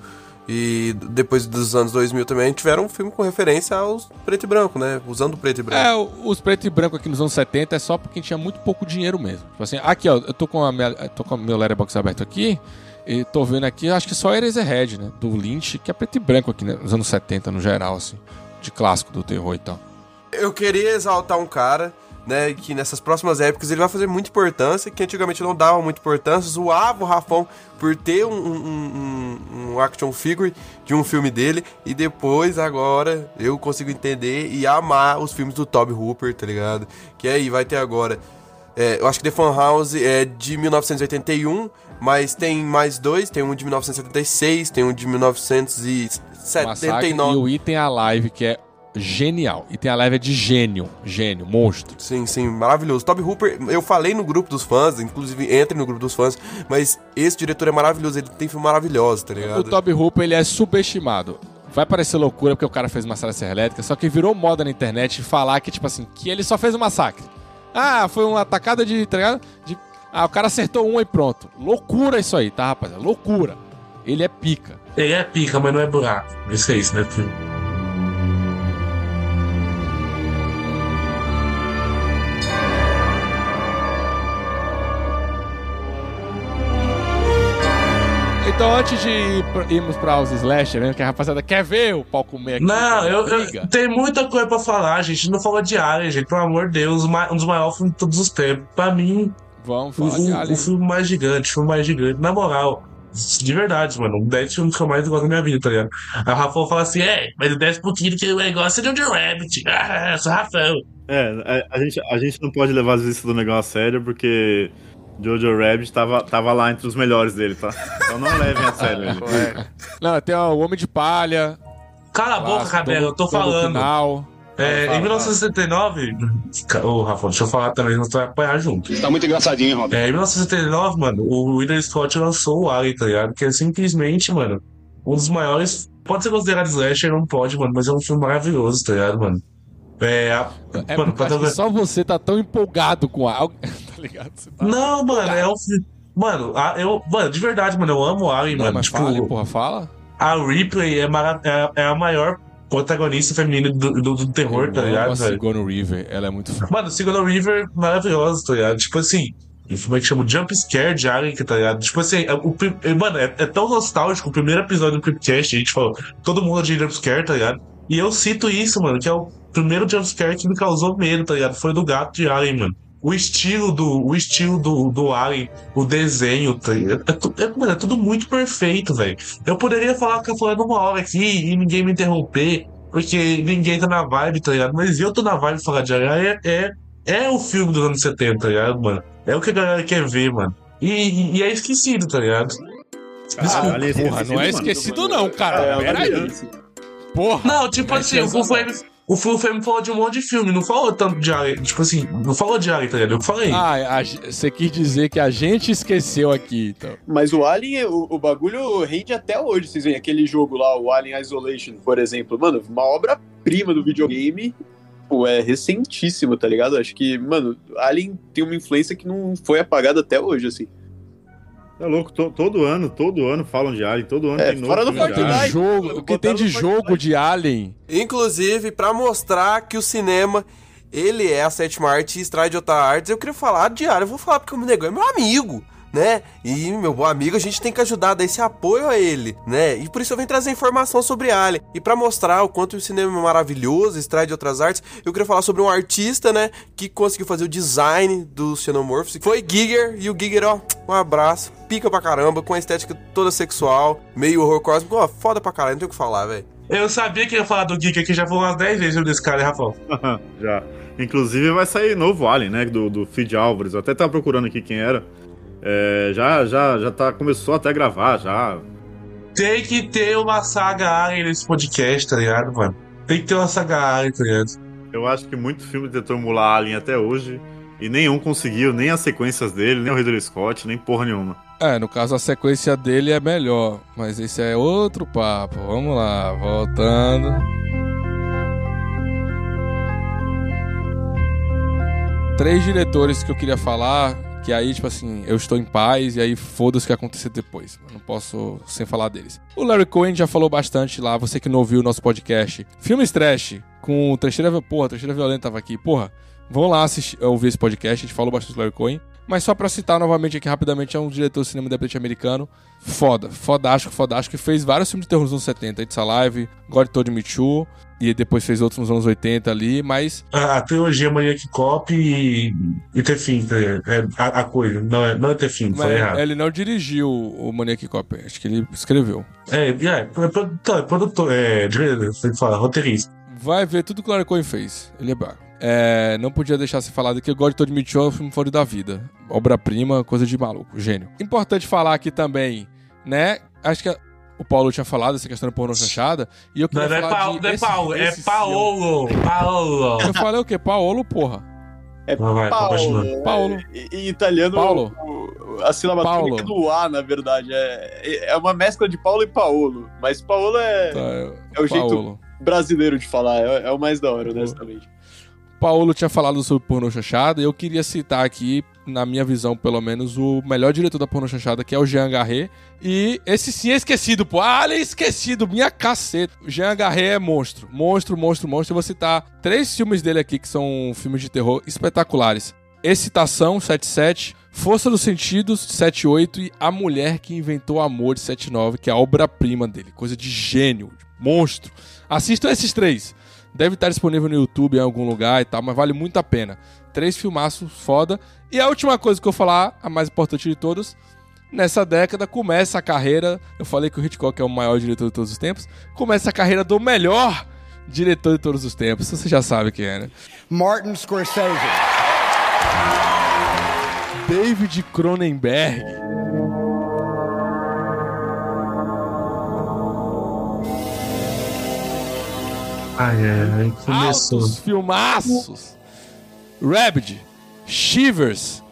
e depois dos anos 2000 também tiveram um filme com referência aos preto e branco, né? Usando preto e branco. É, os preto e branco aqui nos anos 70 é só porque tinha muito pouco dinheiro mesmo. Tipo assim, aqui ó, eu tô com, a minha, tô com o meu letterbox aberto aqui, e tô vendo aqui, acho que só Eraserhead, né? Do Lynch, que é preto e branco aqui né, nos anos 70 no geral, assim. De clássico do terror e tal. Eu queria exaltar um cara, né, que nessas próximas épocas ele vai fazer muita importância, que antigamente não dava muita importância, zoava o Rafão por ter um, um, um- um action figure de um filme dele, e depois, agora, eu consigo entender e amar os filmes do Toby Hooper, tá ligado? Que aí vai ter agora. é, eu acho que The Fun House é de 1981, mas tem mais dois, tem um de 1976, tem um de Massacre 1979. e o Item Alive, que é genial. Item Alive é de gênio, gênio, monstro. Sim, sim, maravilhoso. Toby Hooper, eu falei no grupo dos fãs, inclusive entre no grupo dos fãs, mas esse diretor é maravilhoso, ele tem filme maravilhoso, tá ligado? O Toby Hooper, ele é subestimado. Vai parecer loucura porque o cara fez uma sala serra elétrica, só que virou moda na internet falar que, tipo assim, que ele só fez um massacre. Ah, foi uma atacada de, tá ligado? De- ah, o cara acertou uma e pronto. Loucura isso aí, tá, rapaziada? Loucura. Ele é pica. Ele é pica, mas não é buraco. Isso é isso, né, filho? Então, antes de ir irmos pra os slasher, mesmo, que a rapaziada quer ver o pau comer aqui. Não, eu, eu- tem muita coisa pra falar, gente. Não falou de Alien, gente. Pelo amor de Deus, um dos maiores filmes de todos os tempos. Pra mim, Vamos o, falar de o- Alien. o filme mais gigante, o filme mais gigante. Na moral, de verdade, mano. Um 10 filmes que eu mais gosto da minha vida, tá ligado? Aí o Rafael fala assim: é, mas o 10 pouquinho que eu gosto de Jojo Rabbit. Ah, eu sou Rafael. É, a, a gente, a gente não pode levar as listas do negócio a sério, porque Jojo Rabbit tava, tava lá entre os melhores dele, tá? Então não levem a sério ele. Não, tem ó, o Homem de Palha. Cala a boca, cabelo, eu tô falando. Final. É, em 1969, ô Rafa, deixa eu falar também, nós vamos apanhar junto. Tá muito engraçadinho, hein, Robin? É, em 1979, mano, o Ridley Scott lançou o Alien, tá ligado? Que é simplesmente, mano, um dos maiores. Pode ser considerado slasher, não pode, mano, mas é um filme maravilhoso, tá ligado, mano? É, É mano, pra acho que ter- só você tá tão empolgado com algo. Tá ligado? Tá... Não, mano, é um. Mano, a- eu, mano, de verdade, mano, eu amo o Alien, mano. mas Tipo, fala, porra, fala. a Ripley é, mara- é, é a maior protagonista feminina do, do, do terror, tá Eu amo ligado, a? Sigourney River, ela é muito foda. Mano, Sigourney River, maravilhosa, tá ligado? Tipo assim, o filme que chama Jump Scare de Alien, tá ligado? Tipo assim, é, o, é, mano, é, é tão nostálgico. O primeiro episódio do Creepcast, a gente falou, todo mundo de Jump Scare, tá ligado? E eu cito isso, mano, que é o primeiro Jump Scare que me causou medo, tá ligado? Foi do gato de Alien, mano. O estilo do, o estilo do, do Alien, o desenho, tá? É, é, mano, é tudo muito perfeito, velho. Eu poderia falar que eu falando uma hora aqui e ninguém me interromper, porque ninguém tá na vibe, tá ligado? Mas eu tô na vibe falar de Alien, é, é, é o filme dos anos 70, tá ligado, mano? É o que a galera quer ver, mano. E, e- e é esquecido, tá ligado? Desculpa. Esse- Porra, não é filme, mano. esquecido não, cara. É, Peraí. Porra. Não, tipo É assim, o. Flame, o Full falou de um monte de filme, não falou tanto de Alien. Tipo assim, não falou de Alien, tá ligado? Eu falei. Ah, você quis dizer que a gente esqueceu aqui, então. Mas o Alien, o, o bagulho rende até hoje. Vocês veem aquele jogo lá, o Alien Isolation, por exemplo. Mano, uma obra-prima do videogame. Pô, é recentíssimo, tá ligado? Acho que, mano, Alien tem uma influência que não foi apagada até hoje, assim. É louco, to- todo ano, todo ano falam de Alien, todo ano É, tem novo fora do Alien. Fortnite. jogo, o que tem de jogo de Alien? Inclusive, pra mostrar que o cinema, ele é a sétima arte e extrai de outra arte, eu queria falar de área. Eu vou falar porque o Minegão é meu amigo, né? E meu bom amigo, a gente tem que ajudar a dar esse apoio a ele, né? E por isso eu venho trazer informação sobre Alien. E pra mostrar o quanto o cinema é maravilhoso, extrai de outras artes, eu queria falar sobre um artista, né? Que conseguiu fazer o design do Xenomorphs. Foi Giger, e o Giger, ó, um abraço. Pica pra caramba, com a estética toda sexual, meio horror cósmico. Ó, foda pra caralho, não tem o que falar, velho. Eu sabia que ia falar do Geek aqui, já falou umas 10 vezes desse cara, hein, Rafael? Já. Inclusive vai sair novo Alien, né? Do, do Feed Álvares. Eu até tava procurando aqui quem era. É, já, já, já tá, começou até a gravar, já. Tem que ter uma saga Alien nesse podcast, tá ligado, mano? Tem que ter uma saga Alien, tá ligado? Eu acho que muito filme tentou emular Alien até hoje. E nenhum conseguiu, nem as sequências dele, nem o Ridley Scott, nem porra nenhuma. É, no caso a sequência dele é melhor, mas esse é outro papo. Vamos lá, voltando. Três diretores que eu queria falar, que aí, tipo assim, eu estou em paz e aí foda-se o que acontecer depois. Eu não posso sem falar deles. O Larry Cohen já falou bastante lá, você que não ouviu o nosso podcast. Filmes trash, com trecheira, porra, trecheira violenta tava aqui, porra. Vão lá assistir, ouvir esse podcast, a gente falou bastante do Larry Cohen. Mas só pra citar novamente aqui rapidamente, é um diretor de cinema independente americano. Foda, fodástico, fodástico. Que fez vários filmes de terror nos anos 70. It's Alive, God Told Me To. E depois fez outros nos anos 80 ali, mas... A, a trilogia Maniac Cop e, e ter fim, ligado? É, a, a coisa, não é, não é ter fim, mas foi errado. ele não dirigiu o Maniac Cop, acho que ele escreveu. É, é, é produtor, é produtor, é, falar, roteirista. Vai ver tudo que o Larry Cohen fez. Ele é bago. É, não podia deixar se falar que o God Told Me é o filme fora da vida. Obra-prima, coisa de maluco, gênio. Importante falar aqui também, né? Acho que o Paulo tinha falado essa questão do pornô chanchada. E eu Não, queria não é, falar Paulo, de não é esse- Paulo, é Paolo, Paolo. Eu falei o quê? Paolo, porra. É vai, Paulo. continua. Paulo. Em em italiano, Paulo. o- a sílaba Paulo. tônica do A, na verdade. É, é uma mescla de Paulo e Paolo. Mas Paolo é, Tá, é, é o jeito Paolo. brasileiro de falar. É, é o mais da hora, honestamente. Paulo tinha falado sobre pornô chanchada e eu queria citar aqui, na minha visão, pelo menos, o melhor diretor da pornô chanchada, que é o Jean Garret. E esse sim é esquecido, pô. Ah, ele é esquecido, minha caceta. Jean Garret é monstro. Monstro, monstro, monstro. Eu vou citar três filmes dele aqui que são filmes de terror espetaculares. Excitação, 77. Força dos Sentidos, 78. E A Mulher que Inventou o Amor, de 79, que é a obra-prima dele. Coisa de gênio, de monstro. Assistam esses três. Deve estar disponível no YouTube em algum lugar e tal, mas vale muito a pena. Três filmaços foda. E a última coisa que eu vou falar, a mais importante de todas, nessa década começa a carreira. Eu falei que o Hitchcock é o maior diretor de todos os tempos. Começa a carreira do melhor diretor de todos os tempos. Você já sabe quem é, né? Martin Scorsese. David Cronenberg. Ai, ai, começou. Altos filmaços. Rabid, Shivers,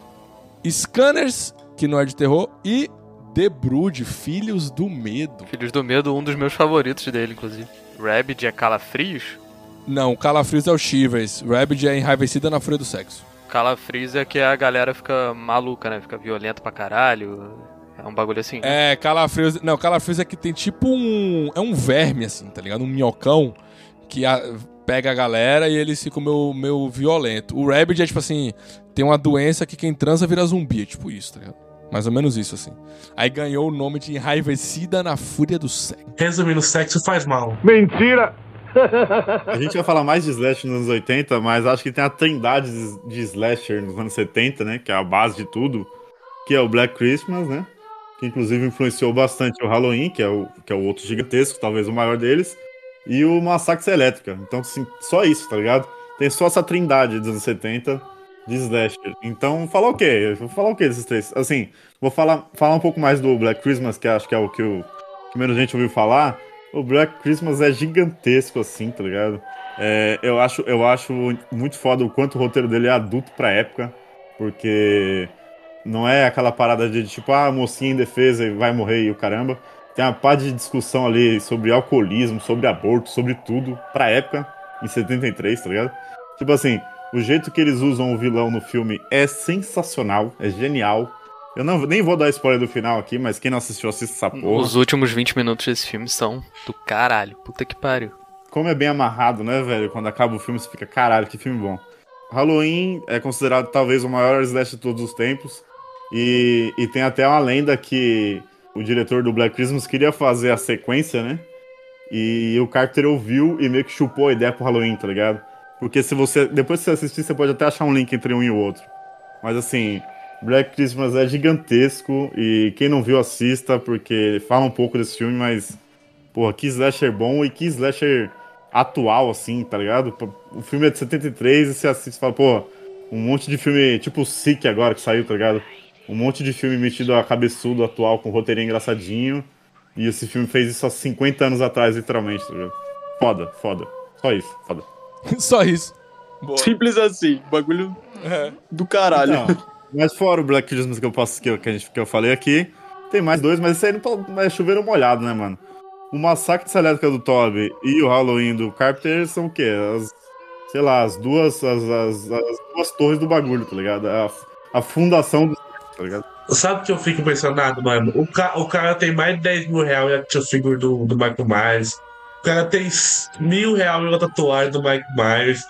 Scanners, que não é de terror, e The Brood, Filhos do Medo. Filhos do Medo, um dos meus favoritos dele, inclusive. Rabid é calafrios? Não, Calafrios é o Shivers. Rabid é enraivecida na fúria do sexo. Calafrios é que a galera fica maluca, né? Fica violenta pra caralho. É um bagulho assim. É, Calafrios. Não, Calafrios é que tem tipo um. É um verme, assim, tá ligado? Um minhocão que a- pega a galera e eles ficam meio, meio violento. O Rabid é tipo assim: tem uma doença que quem transa vira zumbi. É tipo isso, tá ligado? Mais ou menos isso, assim. Aí ganhou o nome de enraivecida na fúria do sexo. Resumindo, sexo faz mal. A gente vai falar mais de slasher nos anos 80, mas acho que tem a trindade de- de slasher nos anos 70, né? Que é a base de tudo. Que é o Black Christmas, né? Que inclusive influenciou bastante o Halloween, que é o, que é o outro gigantesco, talvez o maior deles. E o Massacre Elétrica. Então, assim, só isso, tá ligado? Tem só essa trindade dos anos 70 de slasher. Então, falar o quê? Vou falar o quê desses três? Assim, vou falar, falar um pouco mais do Black Christmas, que acho que é o que o que menos gente ouviu falar. O Black Christmas é gigantesco, assim, tá ligado? É, eu, acho, eu acho muito foda o quanto o roteiro dele é adulto pra época, porque não é aquela parada de tipo, ah, mocinha em defesa e vai morrer e o caramba. Tem uma pá de discussão ali sobre alcoolismo, sobre aborto, sobre tudo, pra época, em 73, tá ligado? Tipo assim, o jeito que eles usam o vilão no filme é sensacional, é genial. Eu não, nem vou dar spoiler do final aqui, mas quem não assistiu, assista essa porra. Os últimos 20 minutos desse filme são do caralho. Puta que pariu. Como é bem amarrado, né, velho? Quando acaba o filme, você fica, caralho, que filme bom. Halloween é considerado talvez o maior slash de todos os tempos. E, e tem até uma lenda que o diretor do Black Christmas queria fazer a sequência, né? E o Carter ouviu e meio que chupou a ideia pro Halloween, tá ligado? Porque se você. Depois que você assistir, você pode até achar um link entre um e o outro. Mas assim, Black Christmas é gigantesco e quem não viu, assista, porque fala um pouco desse filme, mas. Porra, que slasher bom e que slasher atual, assim, tá ligado? O filme é de 73 e você assiste e fala, pô, um monte de filme, tipo Sick agora que saiu, tá ligado? Um monte de filme metido a cabeçudo atual, com roteirinho engraçadinho. E esse filme fez isso há 50 anos atrás, literalmente, tá ligado? Foda, foda. Só isso, foda. Só isso. Simples assim, bagulho É. do caralho. Então, mas fora o Black Christmas que eu, posso, que, eu, que, a gente, que eu falei aqui, tem mais dois, mas isso aí não pode- é chover molhado, né, mano? O Massacre de Elétrica do Toby e o Halloween do Carpenter são o quê? As, sei lá, as duas, as, as, as duas torres do bagulho, tá ligado? A, a fundação do. Tá ligado? Sabe o que eu fico impressionado, mano? O, ca o cara tem mais de 10 mil reais em action figure do, do Michael Myers. O cara tem mil reais em tatuagem do Michael Myers.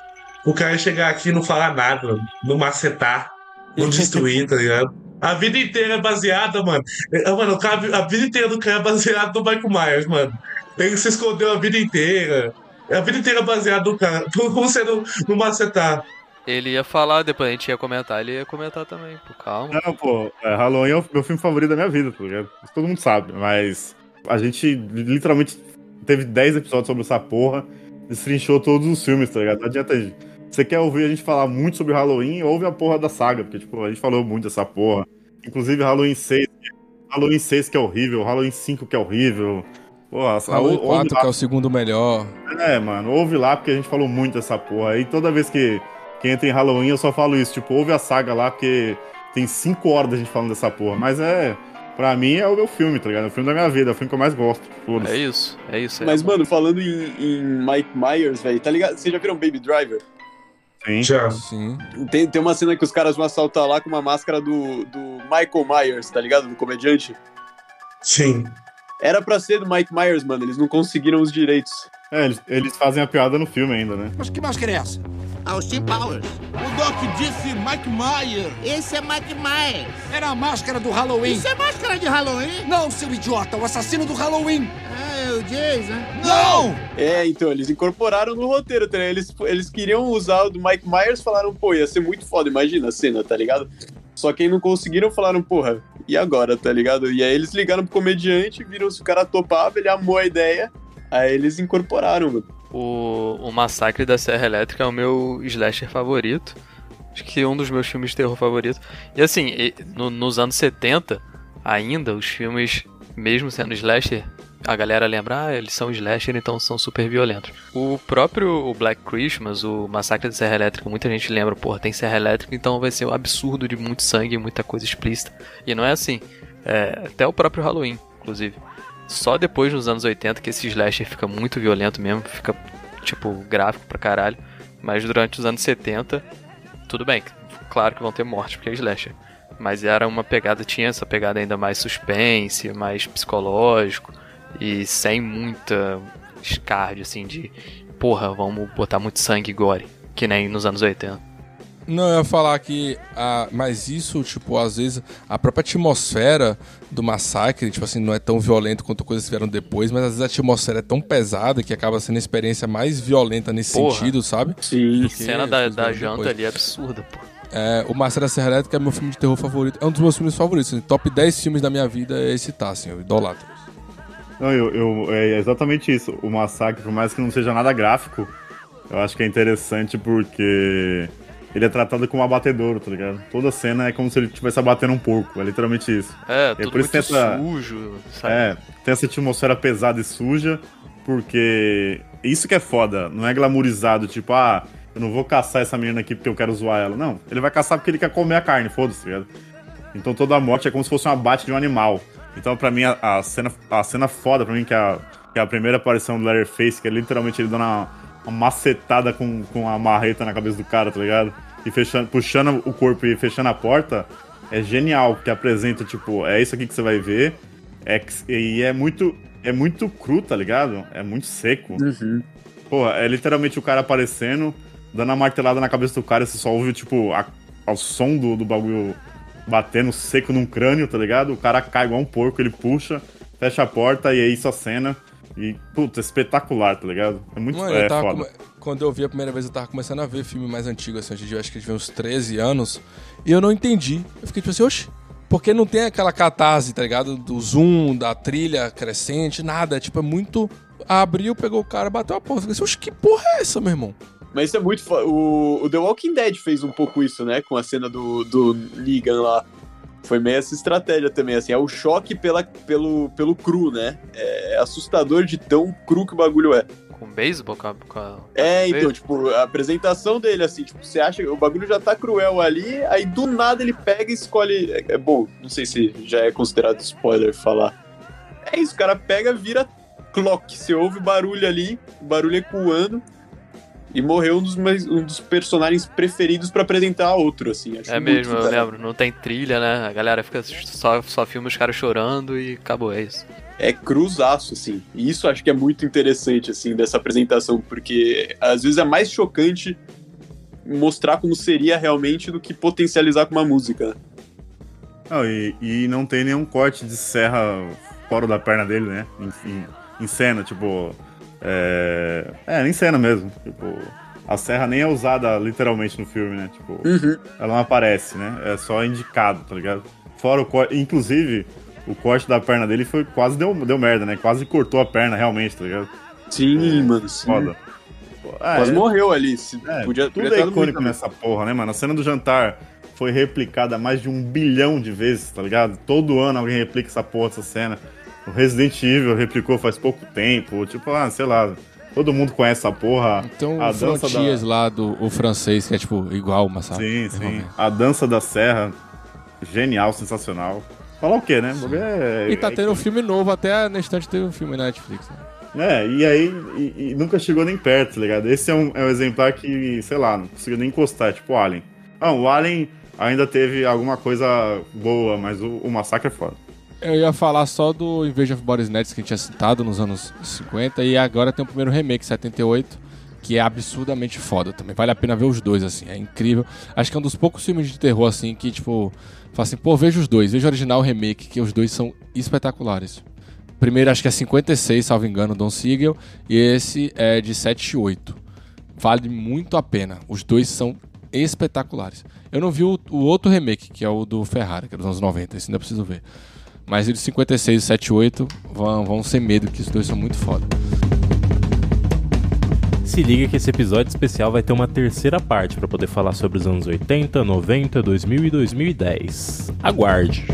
O cara chegar aqui e não falar nada, mano. não macetar, não destruir, tá ligado? A vida inteira é baseada, mano. É, Mano, o cara, a vida inteira do cara é baseada no Michael Myers, mano. Ele se escondeu a vida inteira. A vida inteira é baseada no cara. Como você não, não macetar? Ele ia falar, depois a gente ia comentar, ele ia comentar também, pô, calma. Não, pô, é, Halloween é o meu filme favorito da minha vida, tá ligado? Isso todo mundo sabe, mas a gente literalmente teve 10 episódios sobre essa porra, destrinchou todos os filmes, tá ligado? Não adianta. Você quer ouvir a gente falar muito sobre Halloween, ouve a porra da saga, porque, tipo, a gente falou muito dessa porra. Inclusive Halloween 6, Halloween 6 que é horrível, Halloween 5 que é horrível. Pô, a, Halloween ouve 4, lá. que é o segundo melhor. É, mano, ouve lá porque a gente falou muito dessa porra. Aí toda vez que, que entra em Halloween eu só falo isso, tipo, ouve a saga lá porque tem 5 horas da gente falando dessa porra. Mas é, pra mim é o meu filme, tá ligado? É o filme da minha vida, é o filme que eu mais gosto. É isso, é isso. É Mas, mano, falando em, em Mike Myers, velho, tá ligado? Vocês já viram Baby Driver? Sim. Já. Sim. Tem, tem uma cena que os caras vão assaltar lá com uma máscara do, do Michael Myers, tá ligado? Do comediante. Sim. Era pra ser do Mike Myers, mano, eles não conseguiram os direitos. É, eles, eles fazem a piada no filme ainda, né? Mas que máscara é essa? Austin Powers. O Doc disse Mike Myers. Esse é Mike Myers. Era a máscara do Halloween. Isso é máscara de Halloween? Não, seu idiota, o assassino do Halloween. Ah, é o Jason. Não! É, então, eles incorporaram no roteiro, tá ligado? Eles, eles queriam usar o do Mike Myers, falaram, pô, ia ser muito foda, imagina a cena, tá ligado? Só que aí não conseguiram, falaram, porra, e agora, tá ligado? E aí eles ligaram pro comediante, viram se o cara topava, ele amou a ideia, aí eles incorporaram, mano. O, o Massacre da Serra Elétrica é o meu slasher favorito. Acho que é um dos meus filmes de terror favorito. E assim, e- no- nos anos 70, ainda, os filmes, mesmo sendo slasher, a galera lembra, ah, eles são slasher, então são super violentos. O próprio Black Christmas, o Massacre da Serra Elétrica, muita gente lembra, porra, tem Serra Elétrica, então vai ser um absurdo de muito sangue, muita coisa explícita. E não é assim. É, até o próprio Halloween, inclusive. Só depois, nos anos 80, que esse slasher fica muito violento mesmo, fica, tipo, gráfico pra caralho. Mas durante os anos 70, tudo bem, claro que vão ter morte, porque é slasher. Mas era uma pegada, tinha essa pegada ainda mais suspense, mais psicológico, e sem muita escarde, assim, de porra, vamos botar muito sangue e gore, que nem nos anos 80. Não, eu ia falar que. ah, mas isso, tipo, às vezes, a própria atmosfera do massacre, tipo assim, não é tão violento quanto coisas que vieram depois, mas às vezes a atmosfera é tão pesada que acaba sendo a experiência mais violenta nesse Porra. sentido, sabe? Sim. A cena da, da janta depois. ali é absurda, pô. É, o Massacre da Serra Elétrica é meu filme de terror favorito. É um dos meus filmes favoritos. assim, top 10 filmes da minha vida é esse tá, assim, eu idolatro. Não, eu, eu- é exatamente isso. O massacre, por mais que não seja nada gráfico, eu acho que é interessante porque ele é tratado como um abatedouro, tá ligado? Toda cena é como se ele estivesse abatendo um porco, é literalmente isso. É, É tudo por isso muito essa- sujo, sabe? É, tem essa atmosfera pesada e suja, porque isso que é foda, não é glamourizado, tipo, ah, eu não vou caçar essa menina aqui porque eu quero zoar ela. Não, ele vai caçar porque ele quer comer a carne, foda-se, tá ligado? Então toda morte é como se fosse um abate de um animal. Então, pra mim, a, a cena, a cena foda, pra mim, que é, a, que é a primeira aparição do Leatherface, que é literalmente ele dando uma, uma macetada com, com a marreta na cabeça do cara, tá ligado? E fechando, puxando o corpo e fechando a porta, é genial, porque apresenta, tipo, é isso aqui que você vai ver. É, e é muito, é muito cru, tá ligado? É muito seco. Pô, é literalmente o cara aparecendo, dando a martelada na cabeça do cara, você só ouve, tipo, a, ao som do, do bagulho batendo seco num crânio, tá ligado? O cara cai igual um porco, ele puxa, fecha a porta e é isso a cena. E, puta, espetacular, tá ligado? É muito Mano, é, eu tava foda. come- Quando eu vi a primeira vez, eu tava começando a ver filme mais antigo, assim, hoje eu acho que eu tive uns 13 anos, e eu não entendi. Eu fiquei tipo assim, oxe, porque não tem aquela catarse, tá ligado? Do zoom, da trilha crescente, nada. Tipo, é muito. Abriu, pegou o cara, bateu a porta. Eu fiquei assim, oxe, que porra é essa, meu irmão? Mas isso é muito foda. O, o The Walking Dead fez um pouco isso, né? Com a cena do, do Negan lá. Foi meio essa estratégia também, assim, é o choque pela, pelo, pelo cru, né? É assustador de tão cru que o bagulho é. Com beisebol? Com a, com a- É, então, tipo, a apresentação dele, assim, tipo, você acha que o bagulho já tá cruel ali, aí do nada ele pega e escolhe. É, é bom, não sei se já é considerado spoiler falar. É isso, o cara pega, vira clock. Você ouve barulho ali, o barulho ecoando. E morreu um dos, mais, um dos personagens preferidos pra apresentar outro, assim. Acho É mesmo, eu lembro. Não tem trilha, né? A galera fica só, só filma os caras chorando e acabou, é isso. é cruzaço, assim. E isso acho que é muito interessante, assim, dessa apresentação, porque às vezes é mais chocante mostrar como seria realmente do que potencializar com uma música. né? Não, e, e não tem nenhum corte de serra fora da perna dele, né? Em, em- em cena, tipo. É... é, em cena mesmo. Tipo, a serra nem é usada literalmente no filme, né? Tipo, ela não aparece, né? É só indicado, tá ligado? Fora o corte. Inclusive, o corte da perna dele foi quase deu, deu merda, né? Quase cortou a perna realmente, tá ligado? Sim, mano, sim. Foda. É, Quase morreu ali. Se É, podia, tudo podia é icônico nessa porra, né, mano? A cena do jantar foi replicada mais de um bilhão de vezes, tá ligado? Todo ano alguém replica essa porra, essa cena. O Resident Evil replicou faz pouco tempo. Tipo, ah, sei lá. Todo mundo conhece essa porra. Então, a dança Frontiers da... lá do o francês, que é tipo igual, mas sabe? Sim, sim. Realmente. A dança da serra. Genial, sensacional. Falar o quê, né? É, E tá é- tendo um filme novo, até na estante teve um filme na Netflix. né? É, e aí e, e nunca chegou nem perto, tá ligado? Esse é um, é um exemplar que, sei lá, não conseguiu nem encostar, é tipo o Alien. Ah, o Alien ainda teve alguma coisa boa, mas o, o Massacre é foda. Eu ia falar só do Invasion of Body Snatch que a gente tinha citado nos anos 50 e agora tem o primeiro remake, 78, que é absurdamente foda também. Vale a pena ver os dois, assim, é incrível. Acho que é um dos poucos filmes de terror, assim, que, tipo, fala assim, pô, veja os dois, veja o original o remake, que os dois são espetaculares. Primeiro, acho que é 56, salvo engano, Don Siegel, e esse é de 78. Vale muito a pena. Os dois são espetaculares. Eu não vi o, o outro remake, que é o do Ferrari, que é dos anos 90, esse ainda preciso ver. Mas o de 56 e 78 vão, vão sem medo, que os dois são muito foda. Se liga que esse episódio especial vai ter uma terceira parte para poder falar sobre os anos 80, 90, 2000 e 2010. Aguarde!